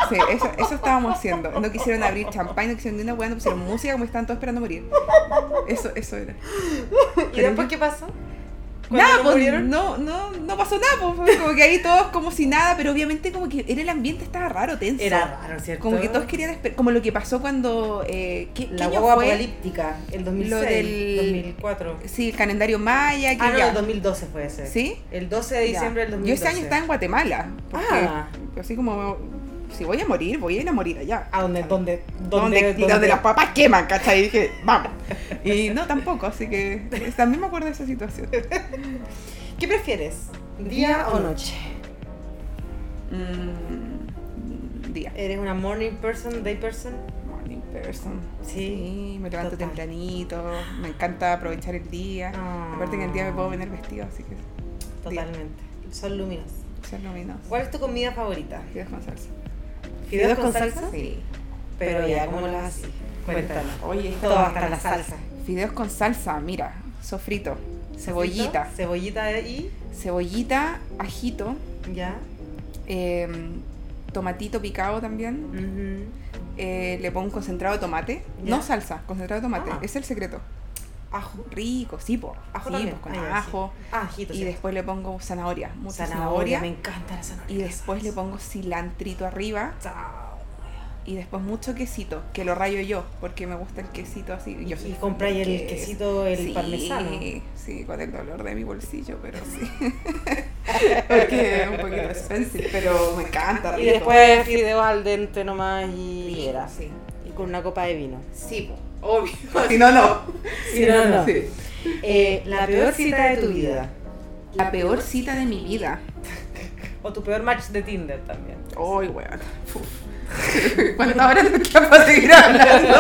Sí, eso, eso estábamos haciendo. No quisieron abrir champán, no quisieron ni una hueá, no pusieron música como estaban todos esperando morir. Eso, eso era. ¿Y después qué pasó? Nada, ¿Cuándo pues no, no, no pasó nada, pues como que ahí todos como si nada, pero obviamente como que era el ambiente estaba raro, tenso. Era raro, ¿cierto? Como que todos querían como lo que pasó cuando, eh, ¿qué, qué La guagua fue? apocalíptica, el 2006, Lo del- 2004. Sí, el calendario maya, que Ah, no, ya. el 2012 fue ese. ¿Sí? El 12 de Ya. diciembre del Yo 2012. ese año estaba en Guatemala. Ah. así como, si voy a morir, voy a ir a morir allá. ¿A dónde? ¿Dónde? Donde, donde las papas queman, ¿cachai? Y dije, vamos. Y no, tampoco, así que también me acuerdo de esa situación. ¿Qué prefieres? ¿Día o noche? Mm, día. ¿Eres una morning person, day person? Morning person. Sí. Me levanto tempranito, me encanta aprovechar el día. Ah. Aparte que el día me puedo venir vestido, así que Totalmente. Son luminosos. ser luminoso. ¿Cuál es tu comida favorita? Fideos con salsa. ¿Fideos con salsa? Sí. pero ya, ¿cómo las haces? Cuéntanos. Oye, esto Todo hasta la salsa. Fideos con salsa, mira, sofrito, cebollita, Cebollita y cebollita, ajito, ya. em, tomatito picado también. Eh, le pongo concentrado de tomate, Ya. no salsa, concentrado de tomate, Ah. es el secreto. Ajo. Rico, sí, po. Ajo sí, también. pues, con Ah, ajo. sí. Ah, ajito, Y sí. después le pongo zanahoria, mucha zanahoria. zanahoria. Me encanta la zanahoria. y después le pongo cilantrito arriba. Chao. Y después mucho quesito, que lo rayo yo, porque me gusta el quesito así. Yo Y compráis el quesito, el Sí, parmesano. Sí, con el dolor de mi bolsillo, pero sí. porque es un poquito expensive, pero me encanta. Y rico. después fideos al dente nomás y Rico, era. sí. Y con una copa de vino. Sí, po, obvio. si no, no. Si no, no. Sí. Eh, la peor cita de tu vida. La peor cita de mi vida. O tu peor match de Tinder también. Ay, weón. Bueno, ahora no quiero para seguir hablando.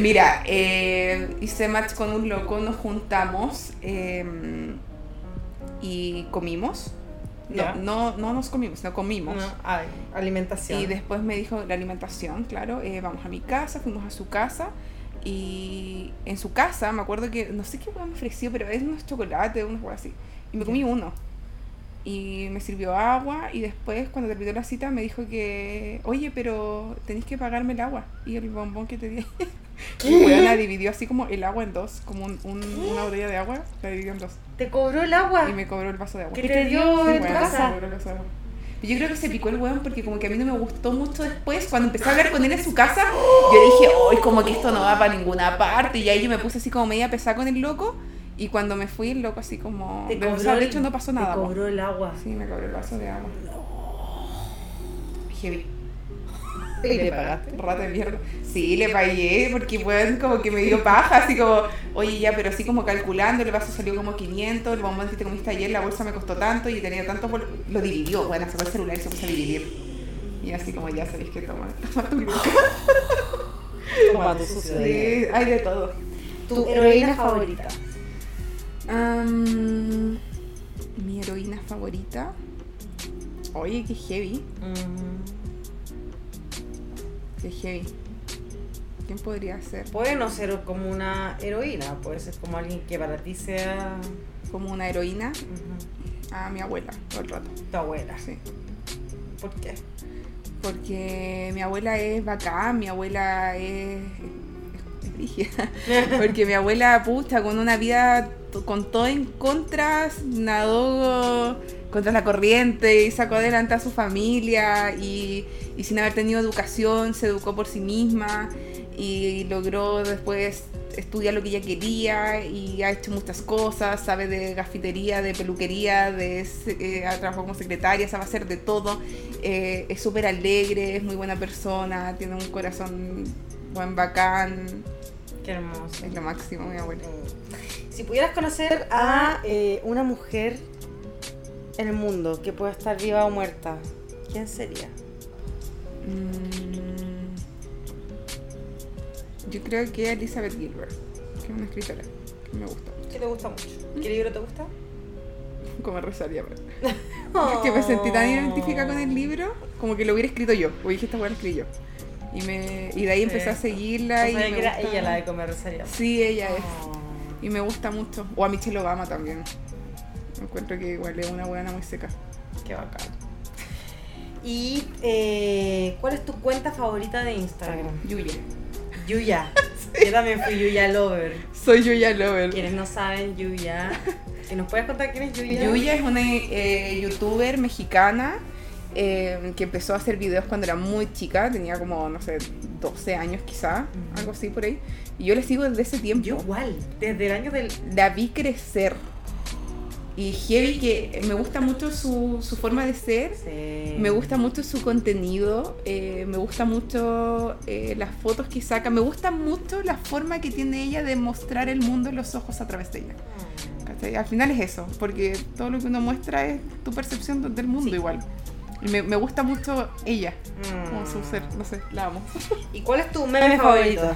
Mira, eh, hice match con un loco, nos juntamos eh, y comimos. No, no, no nos comimos, no comimos. No, ay, alimentación. Y después me dijo la alimentación, claro, eh, vamos a mi casa, fuimos a su casa y en su casa me acuerdo que, no sé qué me ofreció, pero es unos chocolates, unos hueá así. Y me comí uno. Y me sirvió agua y después cuando terminó la cita me dijo que, oye, pero tenéis que pagarme el agua y el bombón que te di. Y la dividió así como el agua en dos, como un- un- una botella de agua, la dividió en dos. ¿Te cobró el agua? Y me cobró el vaso de agua. ¿Qué te dio Sí, en tu casa? Yo creo que se picó el weón porque como que a mí no me gustó mucho después. Cuando empecé a hablar con él en su casa, yo dije, hoy como que esto no va para ninguna parte. Y ahí yo me puse así como media pesada con el loco. Y cuando me fui, el loco así como... Te o cobró sea, de el- hecho no pasó nada. Te po. cobró el agua. Sí, me cobró el vaso de agua. Heavy. ¿Y le pagaste? Rata de mierda. Sí, le pagué porque weón como que me dio paja, así como, oye ya, pero así como calculando, el vaso salió como 500, el bombón que te comiste ayer, la bolsa me costó tanto y tenía tanto, bol- lo dividió, bueno, sacó el celular y se puso a dividir. Y así como ya sabéis que toma, toma tu luca. Toma tu Sí, hay de todo. Tu heroína favorita. Mi heroína favorita. Oye, qué heavy, qué heavy. ¿Quién podría ser? Puede no ser como una heroína, puede ser como alguien que para ti sea Como una heroína ujú, a mi abuela todo el rato. tu abuela. Sí. ¿Por qué? Porque mi abuela es bacán, mi abuela es. Porque mi abuela, pucha, con una vida con todo en contra, nadó contra la corriente y sacó adelante a su familia y, y sin haber tenido educación se educó por sí misma y logró después estudiar lo que ella quería y ha hecho muchas cosas, sabe de gafitería, de peluquería, de, eh, ha trabajado como secretaria, sabe hacer de todo, eh, es súper alegre, es muy buena persona, tiene un corazón buen bacán, Qué hermoso. es lo máximo mi abuela. Si pudieras conocer a eh, una mujer en el mundo que pueda estar viva o muerta, ¿quién sería? Mm, Yo creo que Elizabeth Gilbert, que es una escritora que me gusta. ¿Qué te gusta mucho? ¿Qué libro te gusta? Como rezaría, pero... Es que me sentí tan identificada con el libro, como que lo hubiera escrito yo. O dije, esta la escribí yo. Y, me, y de ahí empecé a seguirla. y me que era gusta- ella la de comer rosario. Sí, ella es. Oh. Y me gusta mucho. O a Michelle Obama también. Encuentro que igual es una buena muy seca. Qué bacán. ¿Y eh, cuál es tu cuenta favorita de Instagram? Yuya. Yuya. Yo también fui Yuya Lover. Soy Yuya Lover. Quienes no saben, Yuya. ¿Y nos puedes contar quién es Yuya? Yuya es una eh, youtuber mexicana eh, que empezó a hacer videos cuando era muy chica, tenía como, no sé, 12 años quizá, algo así por ahí. Y yo la sigo desde ese tiempo. Yo igual, desde el año del... La vi crecer. Y heavy que me gusta mucho su, su forma de ser. Sí. Me gusta mucho su contenido, eh, me gusta mucho eh, las fotos que saca, me gusta mucho la forma que tiene ella de mostrar el mundo en los ojos a través de ella. ¿cachai? Al final es eso, porque todo lo que uno muestra es tu percepción del mundo Sí. igual. Y me, me gusta mucho ella, como su Mm. ser, no sé, la amo. ¿Y cuál es tu meme favorito?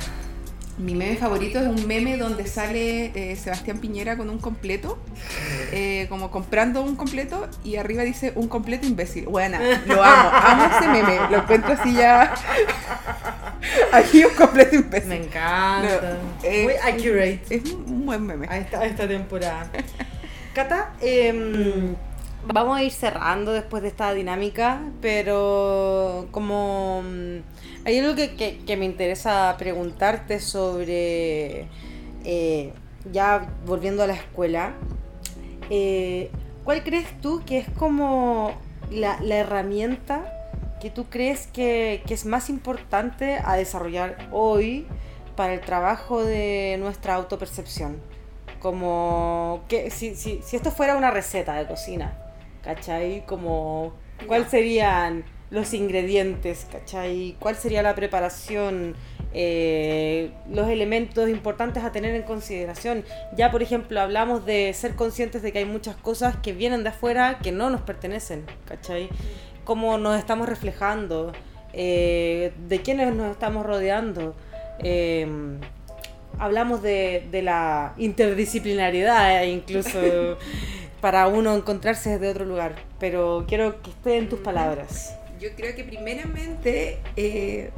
Mi meme favorito es un meme donde sale eh, Sebastián Piñera con un completo, eh, como comprando un completo y arriba dice un completo imbécil. Buena, lo amo, amo ese meme, lo encuentro así ya Aquí un completo imbécil. Me encanta. No, eh, Muy accurate Es un buen meme. a esta, a esta temporada. Cata, em, vamos a ir cerrando después de esta dinámica, pero como mm, hay algo que, que- me interesa preguntarte sobre, eh, ya volviendo a la escuela, eh, ¿cuál crees tú que es como la, la herramienta que tú crees que, que es más importante a desarrollar hoy para el trabajo de nuestra autopercepción? Como que si, si, si esto fuera una receta de cocina, ¿cachai? Como cuáles serían los ingredientes, ¿cachai? ¿Cuál sería la preparación? eh, los elementos importantes a tener en consideración. Ya, por ejemplo, hablamos de ser conscientes de que hay muchas cosas que vienen de afuera que no nos pertenecen, ¿cachai? Cómo nos estamos reflejando, eh, de quiénes nos estamos rodeando. eh, hablamos de, de la interdisciplinariedad, eh, incluso para uno encontrarse desde otro lugar. Pero quiero que esté en tus palabras. Yo creo que primeramente, eh,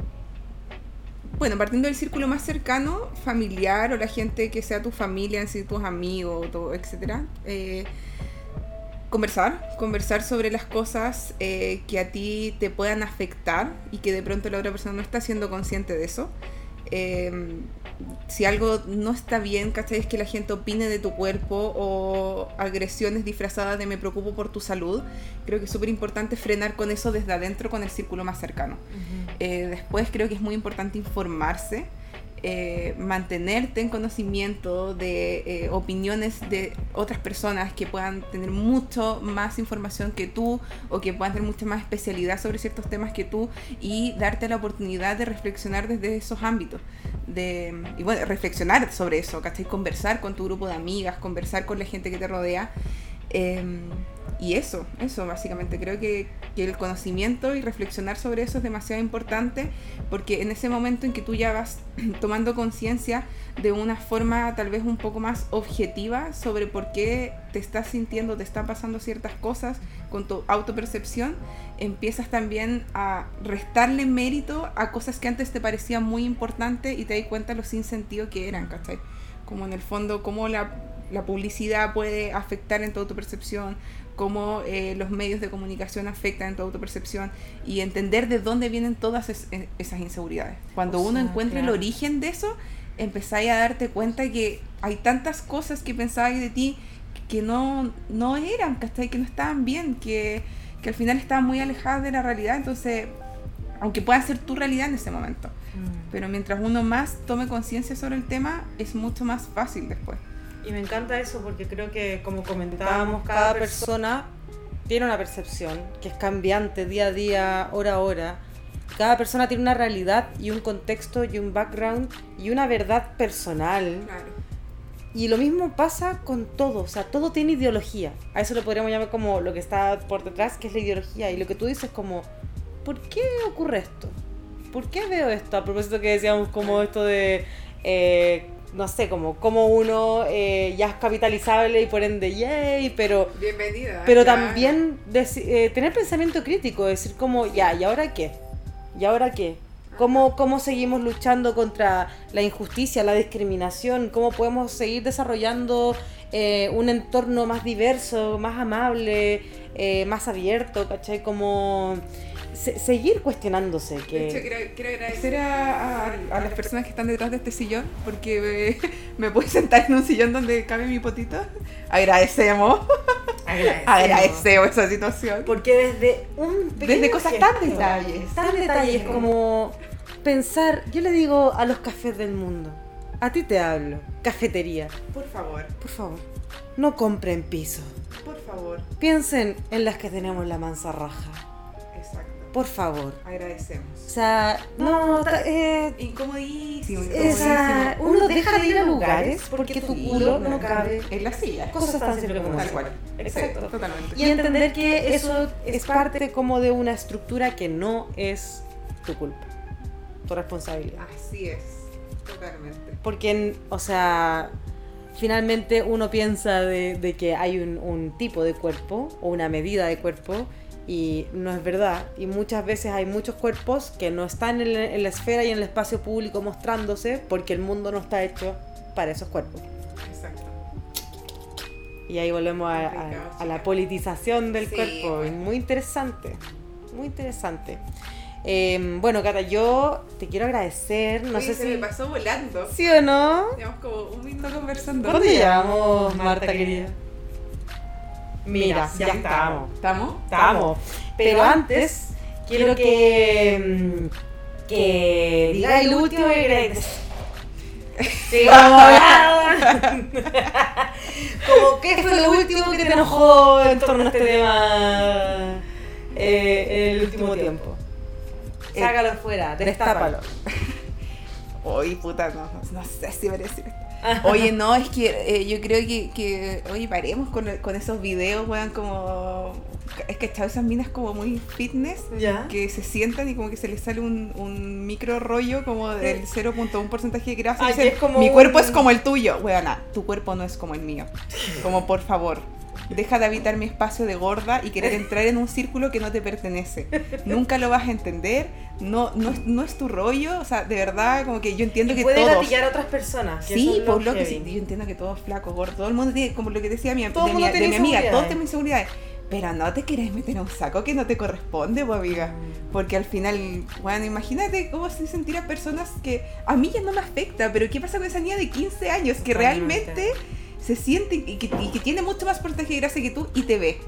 bueno, partiendo del círculo más cercano, familiar o la gente que sea tu familia, en sí, tus amigos, todo, etcétera, eh, conversar, conversar sobre las cosas eh, que a ti te puedan afectar y que de pronto la otra persona no está siendo consciente de eso. Eh, si algo no está bien, ¿cachai? Es que la gente opine de tu cuerpo o agresiones disfrazadas de me preocupo por tu salud. Creo que es súper importante frenar con eso desde adentro con el círculo más cercano. Eh, después creo que es muy importante informarse, eh, mantenerte en conocimiento de eh, opiniones de otras personas que puedan tener mucho más información que tú o que puedan tener mucha más especialidad sobre ciertos temas que tú y darte la oportunidad de reflexionar desde esos ámbitos. De, y bueno, reflexionar sobre eso, ¿cachai? Conversar con tu grupo de amigas, conversar con la gente que te rodea. Eh, y eso, eso básicamente. Creo que, que el conocimiento y reflexionar sobre eso es demasiado importante porque en ese momento en que tú ya vas tomando conciencia de una forma tal vez un poco más objetiva sobre por qué te estás sintiendo, te están pasando ciertas cosas con tu autopercepción, empiezas también a restarle mérito a cosas que antes te parecían muy importantes y te das cuenta lo sin sentido que eran, ¿cachai? Como en el fondo, cómo la, la publicidad puede afectar en tu autopercepción, cómo eh, los medios de comunicación afectan en tu autopercepción y entender de dónde vienen todas es- esas inseguridades. Cuando O uno sea, encuentra claro. el origen de eso, empezáis a darte cuenta que hay tantas cosas que pensabas de ti que no, no eran, ¿cachai? Que no estaban bien, que, que al final estaban muy alejadas de la realidad, entonces, aunque pueda ser tu realidad en ese momento, pero mientras uno más tome conciencia sobre el tema, es mucho más fácil después. Y me encanta eso porque creo que, como comentábamos, cada persona tiene una percepción que es cambiante día a día, hora a hora. Cada persona tiene una realidad y un contexto y un background y una verdad personal. Claro. Y lo mismo pasa con todo, o sea, todo tiene ideología. A eso lo podríamos llamar como lo que está por detrás, que es la ideología. Y lo que tú dices como, ¿por qué ocurre esto? ¿Por qué veo esto? A propósito que decíamos como esto de, eh, no sé, como, como uno eh, ya es capitalizable y por ende, yay, pero, Bienvenida. pero también eh, tener pensamiento crítico, decir como, ya, ¿y ahora qué? ¿Y ahora qué? ¿Cómo, ¿Cómo seguimos luchando contra la injusticia, la discriminación? ¿Cómo podemos seguir desarrollando eh, un entorno más diverso, más amable, más abierto, ¿cachai? Como se- seguir cuestionándose. De Que... hecho, quiero, quiero agradecer a, a- a las personas que están detrás de este sillón porque me, me pude sentar en un sillón donde cabe mi potito. Agradecemos, agradecemos esa situación. Porque desde un pequeño Desde cosas gesto, tan detalles. Tan detalles como pensar, yo le digo a los cafés del mundo, a ti te hablo, cafetería, Por favor, por favor, no compren piso. por favor. Piensen en las que tenemos la mansa raja. Por favor. Agradecemos. O sea, no, ta- eh, Incomodísimo. esa- uno deja de ir a lugares porque tu culo no cabe. en la silla. Cosas tan simples como Tal cual. Exacto. Sí, totalmente. Y entender que eso es parte como de una estructura que no es tu culpa, tu responsabilidad. Así es. Totalmente. Porque, o sea, finalmente uno piensa de, de que hay un, un tipo de cuerpo o una medida de cuerpo Y no es verdad. Y muchas veces hay muchos cuerpos que no están en, la- en la esfera y en el espacio público mostrándose porque el mundo no está hecho para esos cuerpos. Exacto. Y ahí volvemos a, a- a la politización del Sí, cuerpo. bueno. Muy interesante. Muy interesante. Eh, bueno, Cata, yo te quiero agradecer. No Oye, sé se si. me pasó volando. ¿Sí o no? Llevamos como un minuto conversando. ¿Cuándo llegamos, Marta querida? Mira, ya, estamos. ¿Estamos? Estamos. Pero antes, quiero que. mm, que digáis lo último que queréis. Sí, como, como qué fue lo último que te enojó en torno a este tema eh, en el último tiempo. Sácalo fuera, destápalo. Oye, puta, no, no sé si merece esto. Oye, no, es que eh, yo creo que, que, oye, paremos con, con esos videos, weón, como... Es que chao, esas minas como muy fitness, ¿Ya? que se sientan y como que se les sale un, un micro rollo como del 0.1% de grasa. Ah, y dicen, es como Mi un- cuerpo es como el tuyo. Weona, tu cuerpo no es como el mío. Como por favor, deja de habitar mi espacio de gorda y querer entrar en un círculo que no te pertenece. Nunca lo vas a entender, no, no, es, no es tu rollo. O sea, de verdad, como que yo entiendo que puede todos... gatillar a otras personas. que Sí, por lo que sí, yo entiendo que todos flacos, gordos, todo el mundo tiene, como lo que decía mi, Todo de, mi, de mi amiga, todos tenemos inseguridades. Pero no te querés meter en un saco que no te corresponde, pues amiga. Porque al final, bueno, imagínate cómo se sentirán personas que a mí ya no me afecta, pero ¿qué pasa con esa niña de 15 años que realmente se siente y que, y que tiene mucho más porcentaje de grasa que tú y te ve?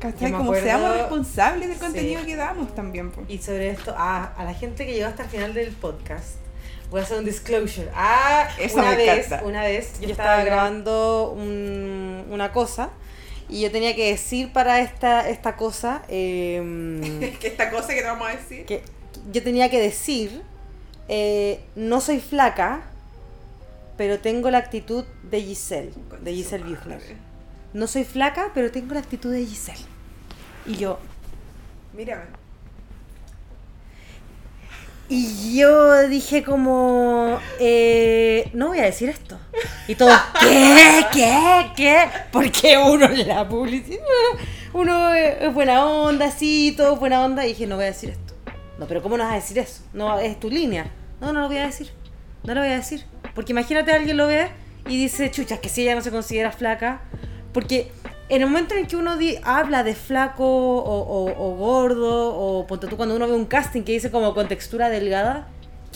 ¿Cachai? Yo Como acuerdo- seamos responsables del Sí. contenido que damos también. pues. Y sobre esto, ah, a la gente que llegó hasta el final del podcast, voy a hacer un disclosure. Ah, Eso una me vez, encanta. una vez yo estaba grabando un- una cosa y yo tenía que decir para esta, esta cosa eh, que esta cosa que te vamos a decir. que yo tenía que decir, eh, no soy flaca, pero tengo la actitud de Giselle, de Giselle Büchner. No soy flaca, pero tengo la actitud de Giselle. Y yo, Mírame. Y yo dije como, eh, no voy a decir esto. Y todos, ¿qué? ¿Qué? ¿Qué? Porque uno en la publicidad, uno es buena onda, sí, todo buena onda. Y dije, no voy a decir esto. No, pero ¿cómo no vas a decir eso? No, es tu línea. No, no lo voy a decir. No lo voy a decir. Porque imagínate alguien lo ve y dice, chucha, que si ella no se considera flaca. Porque en el momento en que uno di- habla de flaco o, o- o gordo, o ponte tú cuando uno ve un casting que dice como con textura delgada,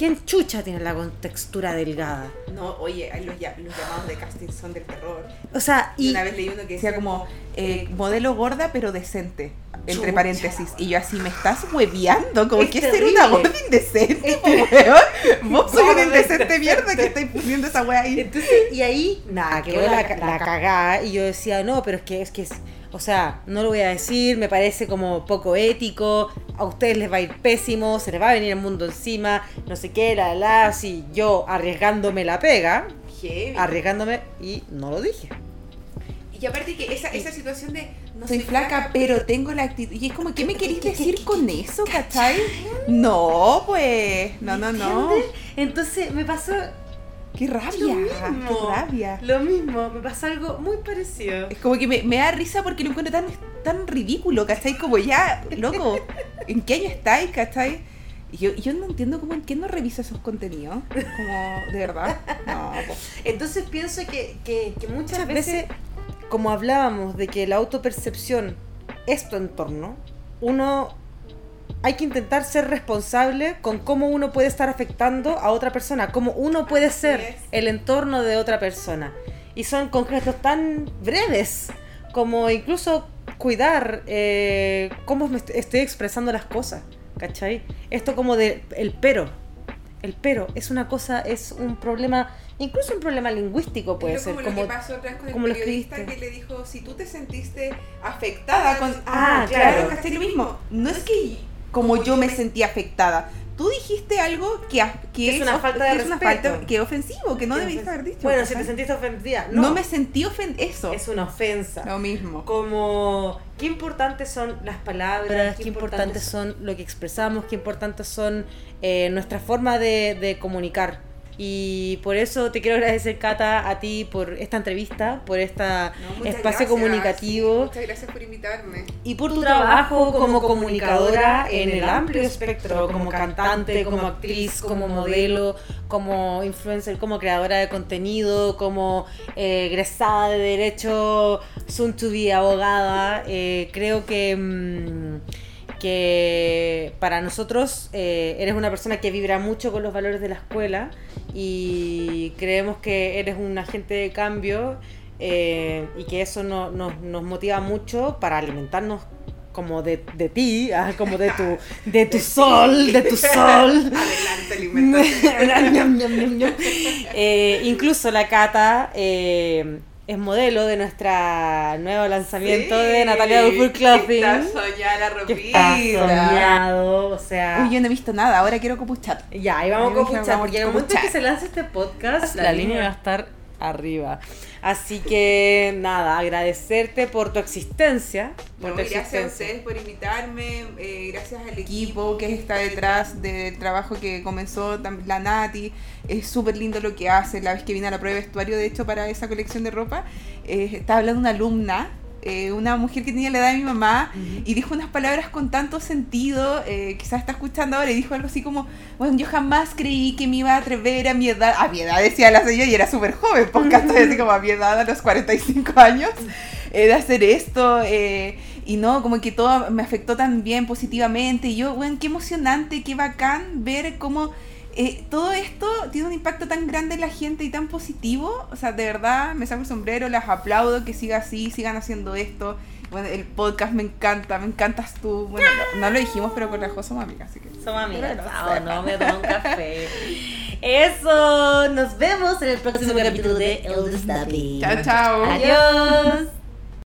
¿quién chucha tiene la con textura delgada? No, oye, los, llamados de casting son del terror. O sea, Y una vez leí uno que decía como eh, modelo gorda pero decente, entre Chucha, paréntesis. Y yo así, me estás hueveando, como Es que ser una gorda indecente, weón. Vos soy una indecente indecente. mierda que estáis poniendo esa wea ahí. Entonces, y ahí, nada, que la, la, la cagada. Y yo decía, no, pero es que es que es. O sea, no lo voy a decir, me parece como poco ético, a ustedes les va a ir pésimo, se les va a venir el mundo encima, no sé qué, la, la, así yo arriesgándome la pega, Heavy. arriesgándome y no lo dije. Y aparte que esa, esa situación de no soy flaca, pero tengo la actitud. Y es como, ¿qué me queréis decir con eso, cachai? No, pues. No, no, no. Entonces me pasó Qué rabia. Qué rabia. Lo mismo, me pasó algo muy parecido. Es como que me, me da risa porque lo encuentro tan, tan ridículo, ¿cachai? Como ya, loco, ¿en qué año estáis, cachai? Y yo, yo no entiendo cómo, ¿quién no revisa esos contenidos? Como, ¿de verdad? No, po. Entonces pienso que, que- que muchas veces, como hablábamos de que la autopercepción es tu entorno, uno hay que intentar ser responsable con cómo uno puede estar afectando a otra persona, cómo uno puede Así ser es. el entorno de otra persona. Y son concretos tan breves como incluso cuidar eh, cómo me est- estoy expresando las cosas, ¿cachai? Esto como de el pero. El pero es una cosa, es un problema, incluso un problema lingüístico puede Pero ser. como, Como, lo que pasó vez con el lo periodista que le dijo, si tú te sentiste afectada con... Ah, Ah, claro. claro. Lo mismo. No es que como yo me sentí afectada. Tú dijiste algo que, a- que Que es una falta de que es una respeto. falta- que es ofensivo, que no debiste haber dicho. Bueno, si te sentiste ofendida, no. no, me sentí ofendida. Eso. es una ofensa. Lo mismo. Como qué importantes son las palabras, qué importantes son lo que expresamos, qué importantes son eh, nuestra forma de, de comunicar. Y por eso te quiero agradecer, Cata, a ti por esta entrevista, por este No, espacio gracias, comunicativo sí, muchas gracias por invitarme. y por tu trabajo como comunicadora en el amplio espectro, como cantante, como actriz, como modelo, como influencer, como creadora de contenido, como eh, egresada de Derecho, soon to be abogada. Eh, creo que, mm, que para nosotros eh, eres una persona que vibra mucho con los valores de la escuela y creemos que eres un agente de cambio eh, y que eso no- nos- nos motiva mucho para alimentarnos como de, de ti, ah, como de tu, de tu sol, de tu sol. Adelante. Eh, incluso la Cata eh, es modelo de nuestro nuevo lanzamiento de Natalia Dufour Clothing. Está soñada la está soñado, o sea... Uy, yo no he visto nada, ahora quiero copuchar. Ya, ahí vamos a copuchar, porque en el momento copuchar. que se lance este podcast, la, La línea línea. va a estar arriba. Así que nada, agradecerte por tu existencia. Por No, tu gracias a ustedes por invitarme, eh, gracias al equipo que está detrás del trabajo que comenzó la Nati. Es súper lindo lo que hace. La vez que vine a la prueba de vestuario, de hecho, para esa colección de ropa, eh, estaba hablando una alumna. Eh, una mujer que tenía la edad de mi mamá y dijo unas palabras con tanto sentido, eh, quizás está escuchando ahora y dijo algo así como, bueno, yo jamás creí que me iba a atrever a mi edad, a mi edad decía la señora y era súper joven, porque hasta así como a mi edad, a los 45 años, eh, de hacer esto, y no, como que todo me afectó tan bien positivamente, y yo, bueno, qué emocionante, qué bacán ver cómo eh, todo esto tiene un impacto tan grande en la gente y tan positivo, o sea, de verdad me saco el sombrero, las aplaudo, que siga así, sigan haciendo esto. Bueno, el podcast me encanta, me encantas tú. Bueno, no, no lo dijimos, pero con la Jo somos amigas, así que. Somos amigas. No Ah, no, me tomo un café. Eso, nos vemos en el próximo capítulo de El. Chao, chao. Adiós.